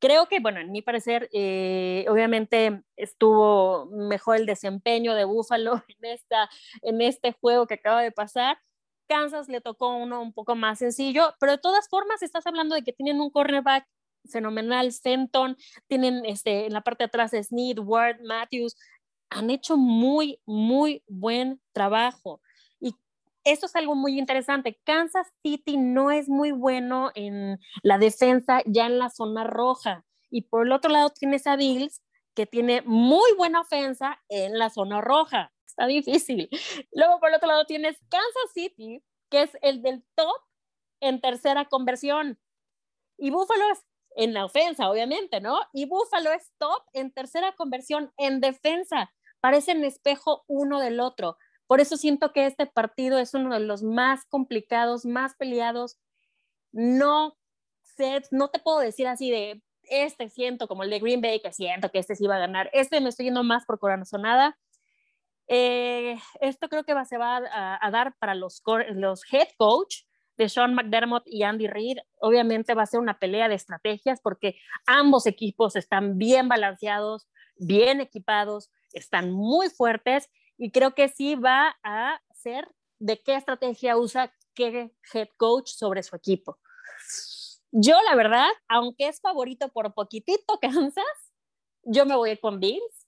Creo que, bueno, en mi parecer, eh, obviamente estuvo mejor el desempeño de Buffalo en, esta, en este juego que acaba de pasar, Kansas le tocó uno un poco más sencillo, pero de todas formas estás hablando de que tienen un cornerback fenomenal, Fenton, tienen este, en la parte de atrás Snead, Ward, Matthews, han hecho muy, muy buen trabajo. Y esto es algo muy interesante. Kansas City no es muy bueno en la defensa ya en la zona roja. Y por el otro lado tienes a Bills, que tiene muy buena ofensa en la zona roja Está difícil. Luego, por otro lado, tienes Kansas City, que es el del top en tercera conversión. Y Buffalo es en la ofensa, obviamente, ¿no? Y Buffalo es top en tercera conversión en defensa. Parecen espejo uno del otro. Por eso siento que este partido es uno de los más complicados, más peleados. No sé, no te puedo decir así de este siento como el de Green Bay, que siento que este sí va a ganar. Este me estoy yendo más por corazonada. Eh, esto creo que va, se va a, dar para los, los head coach de Sean McDermott y Andy Reid. Obviamente va a ser una pelea de estrategias porque ambos equipos están bien balanceados, bien equipados, están muy fuertes y creo que sí va a ser de qué estrategia usa qué head coach sobre su equipo. Yo, la verdad, aunque es favorito por poquitito Kansas, yo me voy con Bills.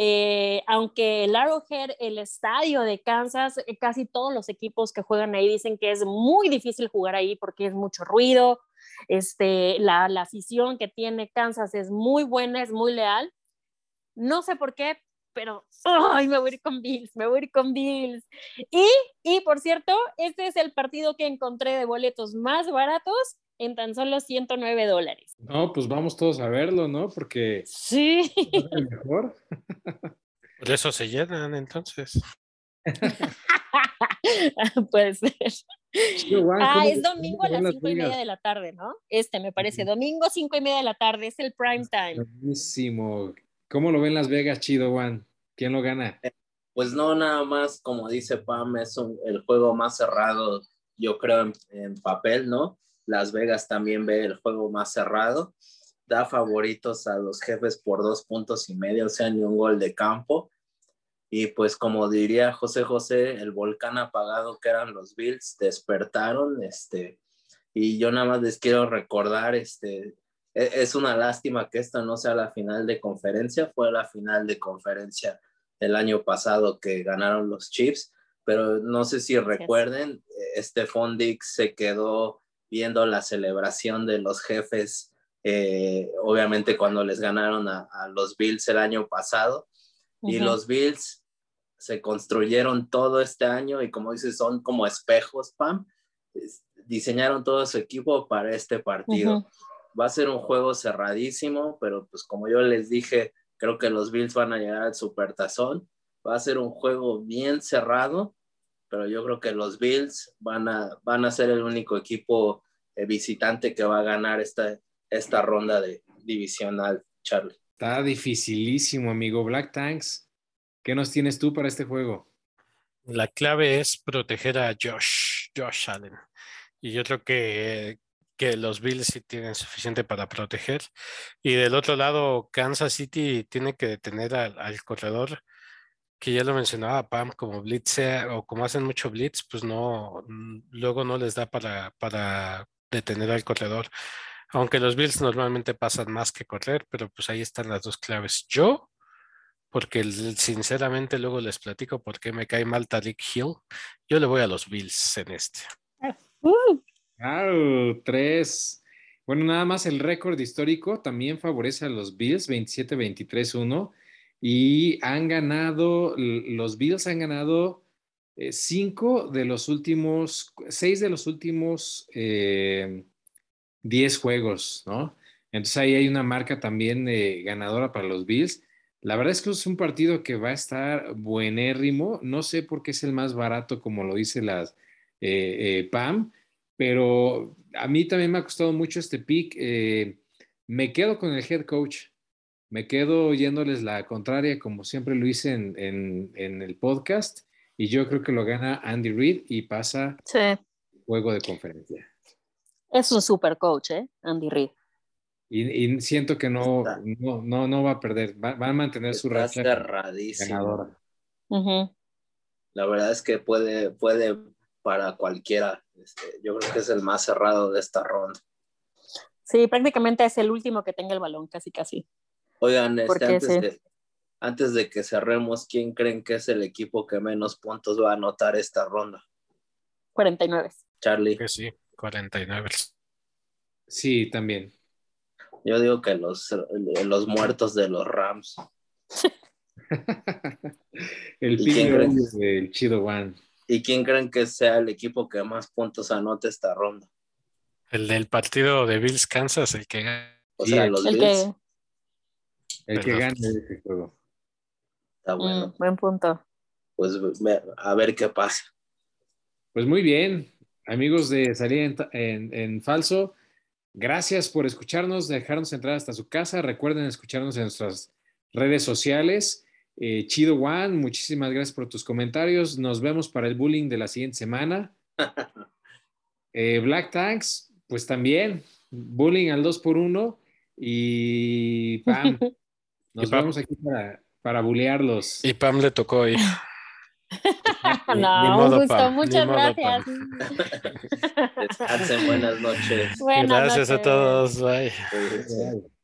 Eh, aunque el Arrowhead, el estadio de Kansas, eh, casi todos los equipos que juegan ahí dicen que es muy difícil jugar ahí porque es mucho ruido. Este, la, la afición que tiene Kansas es muy buena, es muy leal. No sé por qué, pero ¡ay! me voy a ir con Bills, me voy a ir con Bills. Y, y por cierto, este es el partido que encontré de boletos más baratos en tan solo 109 dólares. No, pues vamos todos a verlo, ¿no? Porque sí. Es mejor. Por eso se llenan entonces. Puede ser. ah, es domingo a las cinco y media de la tarde, ¿no? Este me parece, domingo cinco y media de la tarde, es el prime time. Buenísimo. ¿Cómo lo ven Las Vegas, chido, Juan? ¿Quién lo gana? Pues no, nada más, como dice Pam, es el juego más cerrado, yo creo, en papel, ¿no? Las Vegas también ve el juego más cerrado, da favoritos a los jefes por dos puntos y medio, o sea, ni un gol de campo. Y pues como diría José José, el volcán apagado que eran los Bills despertaron, este, y yo nada más les quiero recordar, este, e, es una lástima que esta no sea la final de conferencia, fue la final de conferencia el año pasado que ganaron los Chiefs, pero no sé si recuerden, este Fondix se quedó viendo la celebración de los jefes, eh, obviamente cuando les ganaron a, los Bills el año pasado. Y los Bills se construyeron todo este año y como dices, son como espejos, Pam. Diseñaron todo su equipo para este partido. Va a ser un juego cerradísimo, pero pues como yo les dije, creo que los Bills van a llegar al supertazón. Va a ser un juego bien cerrado pero yo creo que los Bills van a, van a ser el único equipo eh, visitante que va a ganar esta, esta ronda de divisional, Charlie. Está dificilísimo, amigo. Black Tanks, ¿qué nos tienes tú para este juego? La clave es proteger a Josh, Josh Allen. Y yo creo que, que los Bills sí tienen suficiente para proteger. Y del otro lado, Kansas City tiene que detener al, al corredor que ya lo mencionaba Pam, como blitz o como hacen mucho blitz, pues no, luego no les da para, para detener al corredor. Aunque los Bills normalmente pasan más que correr, pero pues ahí están las dos claves. Yo, porque sinceramente luego les platico por qué me cae mal Tariq Hill, yo le voy a los Bills en este. Claro, tres. Bueno, nada más el récord histórico también favorece a los Bills, 27-23-1 y han ganado, los Bills han ganado eh, cinco de los últimos, seis de los últimos eh, diez juegos, ¿no? Entonces ahí hay una marca también eh, ganadora para los Bills. La verdad es que es un partido que va a estar buenérrimo. No sé por qué es el más barato, como lo dice las PAM, pero a mí también me ha costado mucho este pick. me quedo con el head coach me quedo oyéndoles la contraria, como siempre lo hice en, el podcast, y yo creo que lo gana Andy Reid y pasa juego de conferencia. Es un super coach, ¿eh? Andy Reid. Y, siento que no, no, no, va a perder, va, a mantener su racha ganadora. La verdad es que puede, puede para cualquiera. Este, yo creo que es el más cerrado de esta ronda. Sí, prácticamente es el último que tenga el balón, casi casi. Oigan, este, antes, de, que cerremos, ¿quién creen que es el equipo que menos puntos va a anotar esta ronda? 49. Charlie. Que sí, 49. Sí, también. Yo digo que los, los muertos de los Rams. el ¿Y pick quién creen? del Chido One. ¿Y quién creen que sea el equipo que más puntos anota esta ronda? El del partido de Bills Kansas, el que gana. O sea, los El Bills. que. El que gane ese juego. Está bueno. Mm, buen punto. Pues a ver qué pasa. Pues muy bien, amigos de Salida en, en- en Falso, gracias por escucharnos, dejarnos entrar hasta su casa. Recuerden escucharnos en nuestras redes sociales. Eh, Chido One, muchísimas gracias por tus comentarios. Nos vemos para el bullying de la siguiente semana. Eh, Black Tanks, pues también, bullying al 2 por 1 y Pam, nos Y Pam. vemos aquí para, para bullearlos. Y Pam le tocó hoy. No, modo, gusto. Pam, ni Muchas modo, gracias. Descansen, buenas noches. Buenas Gracias a noches. todos. Bye. Bye.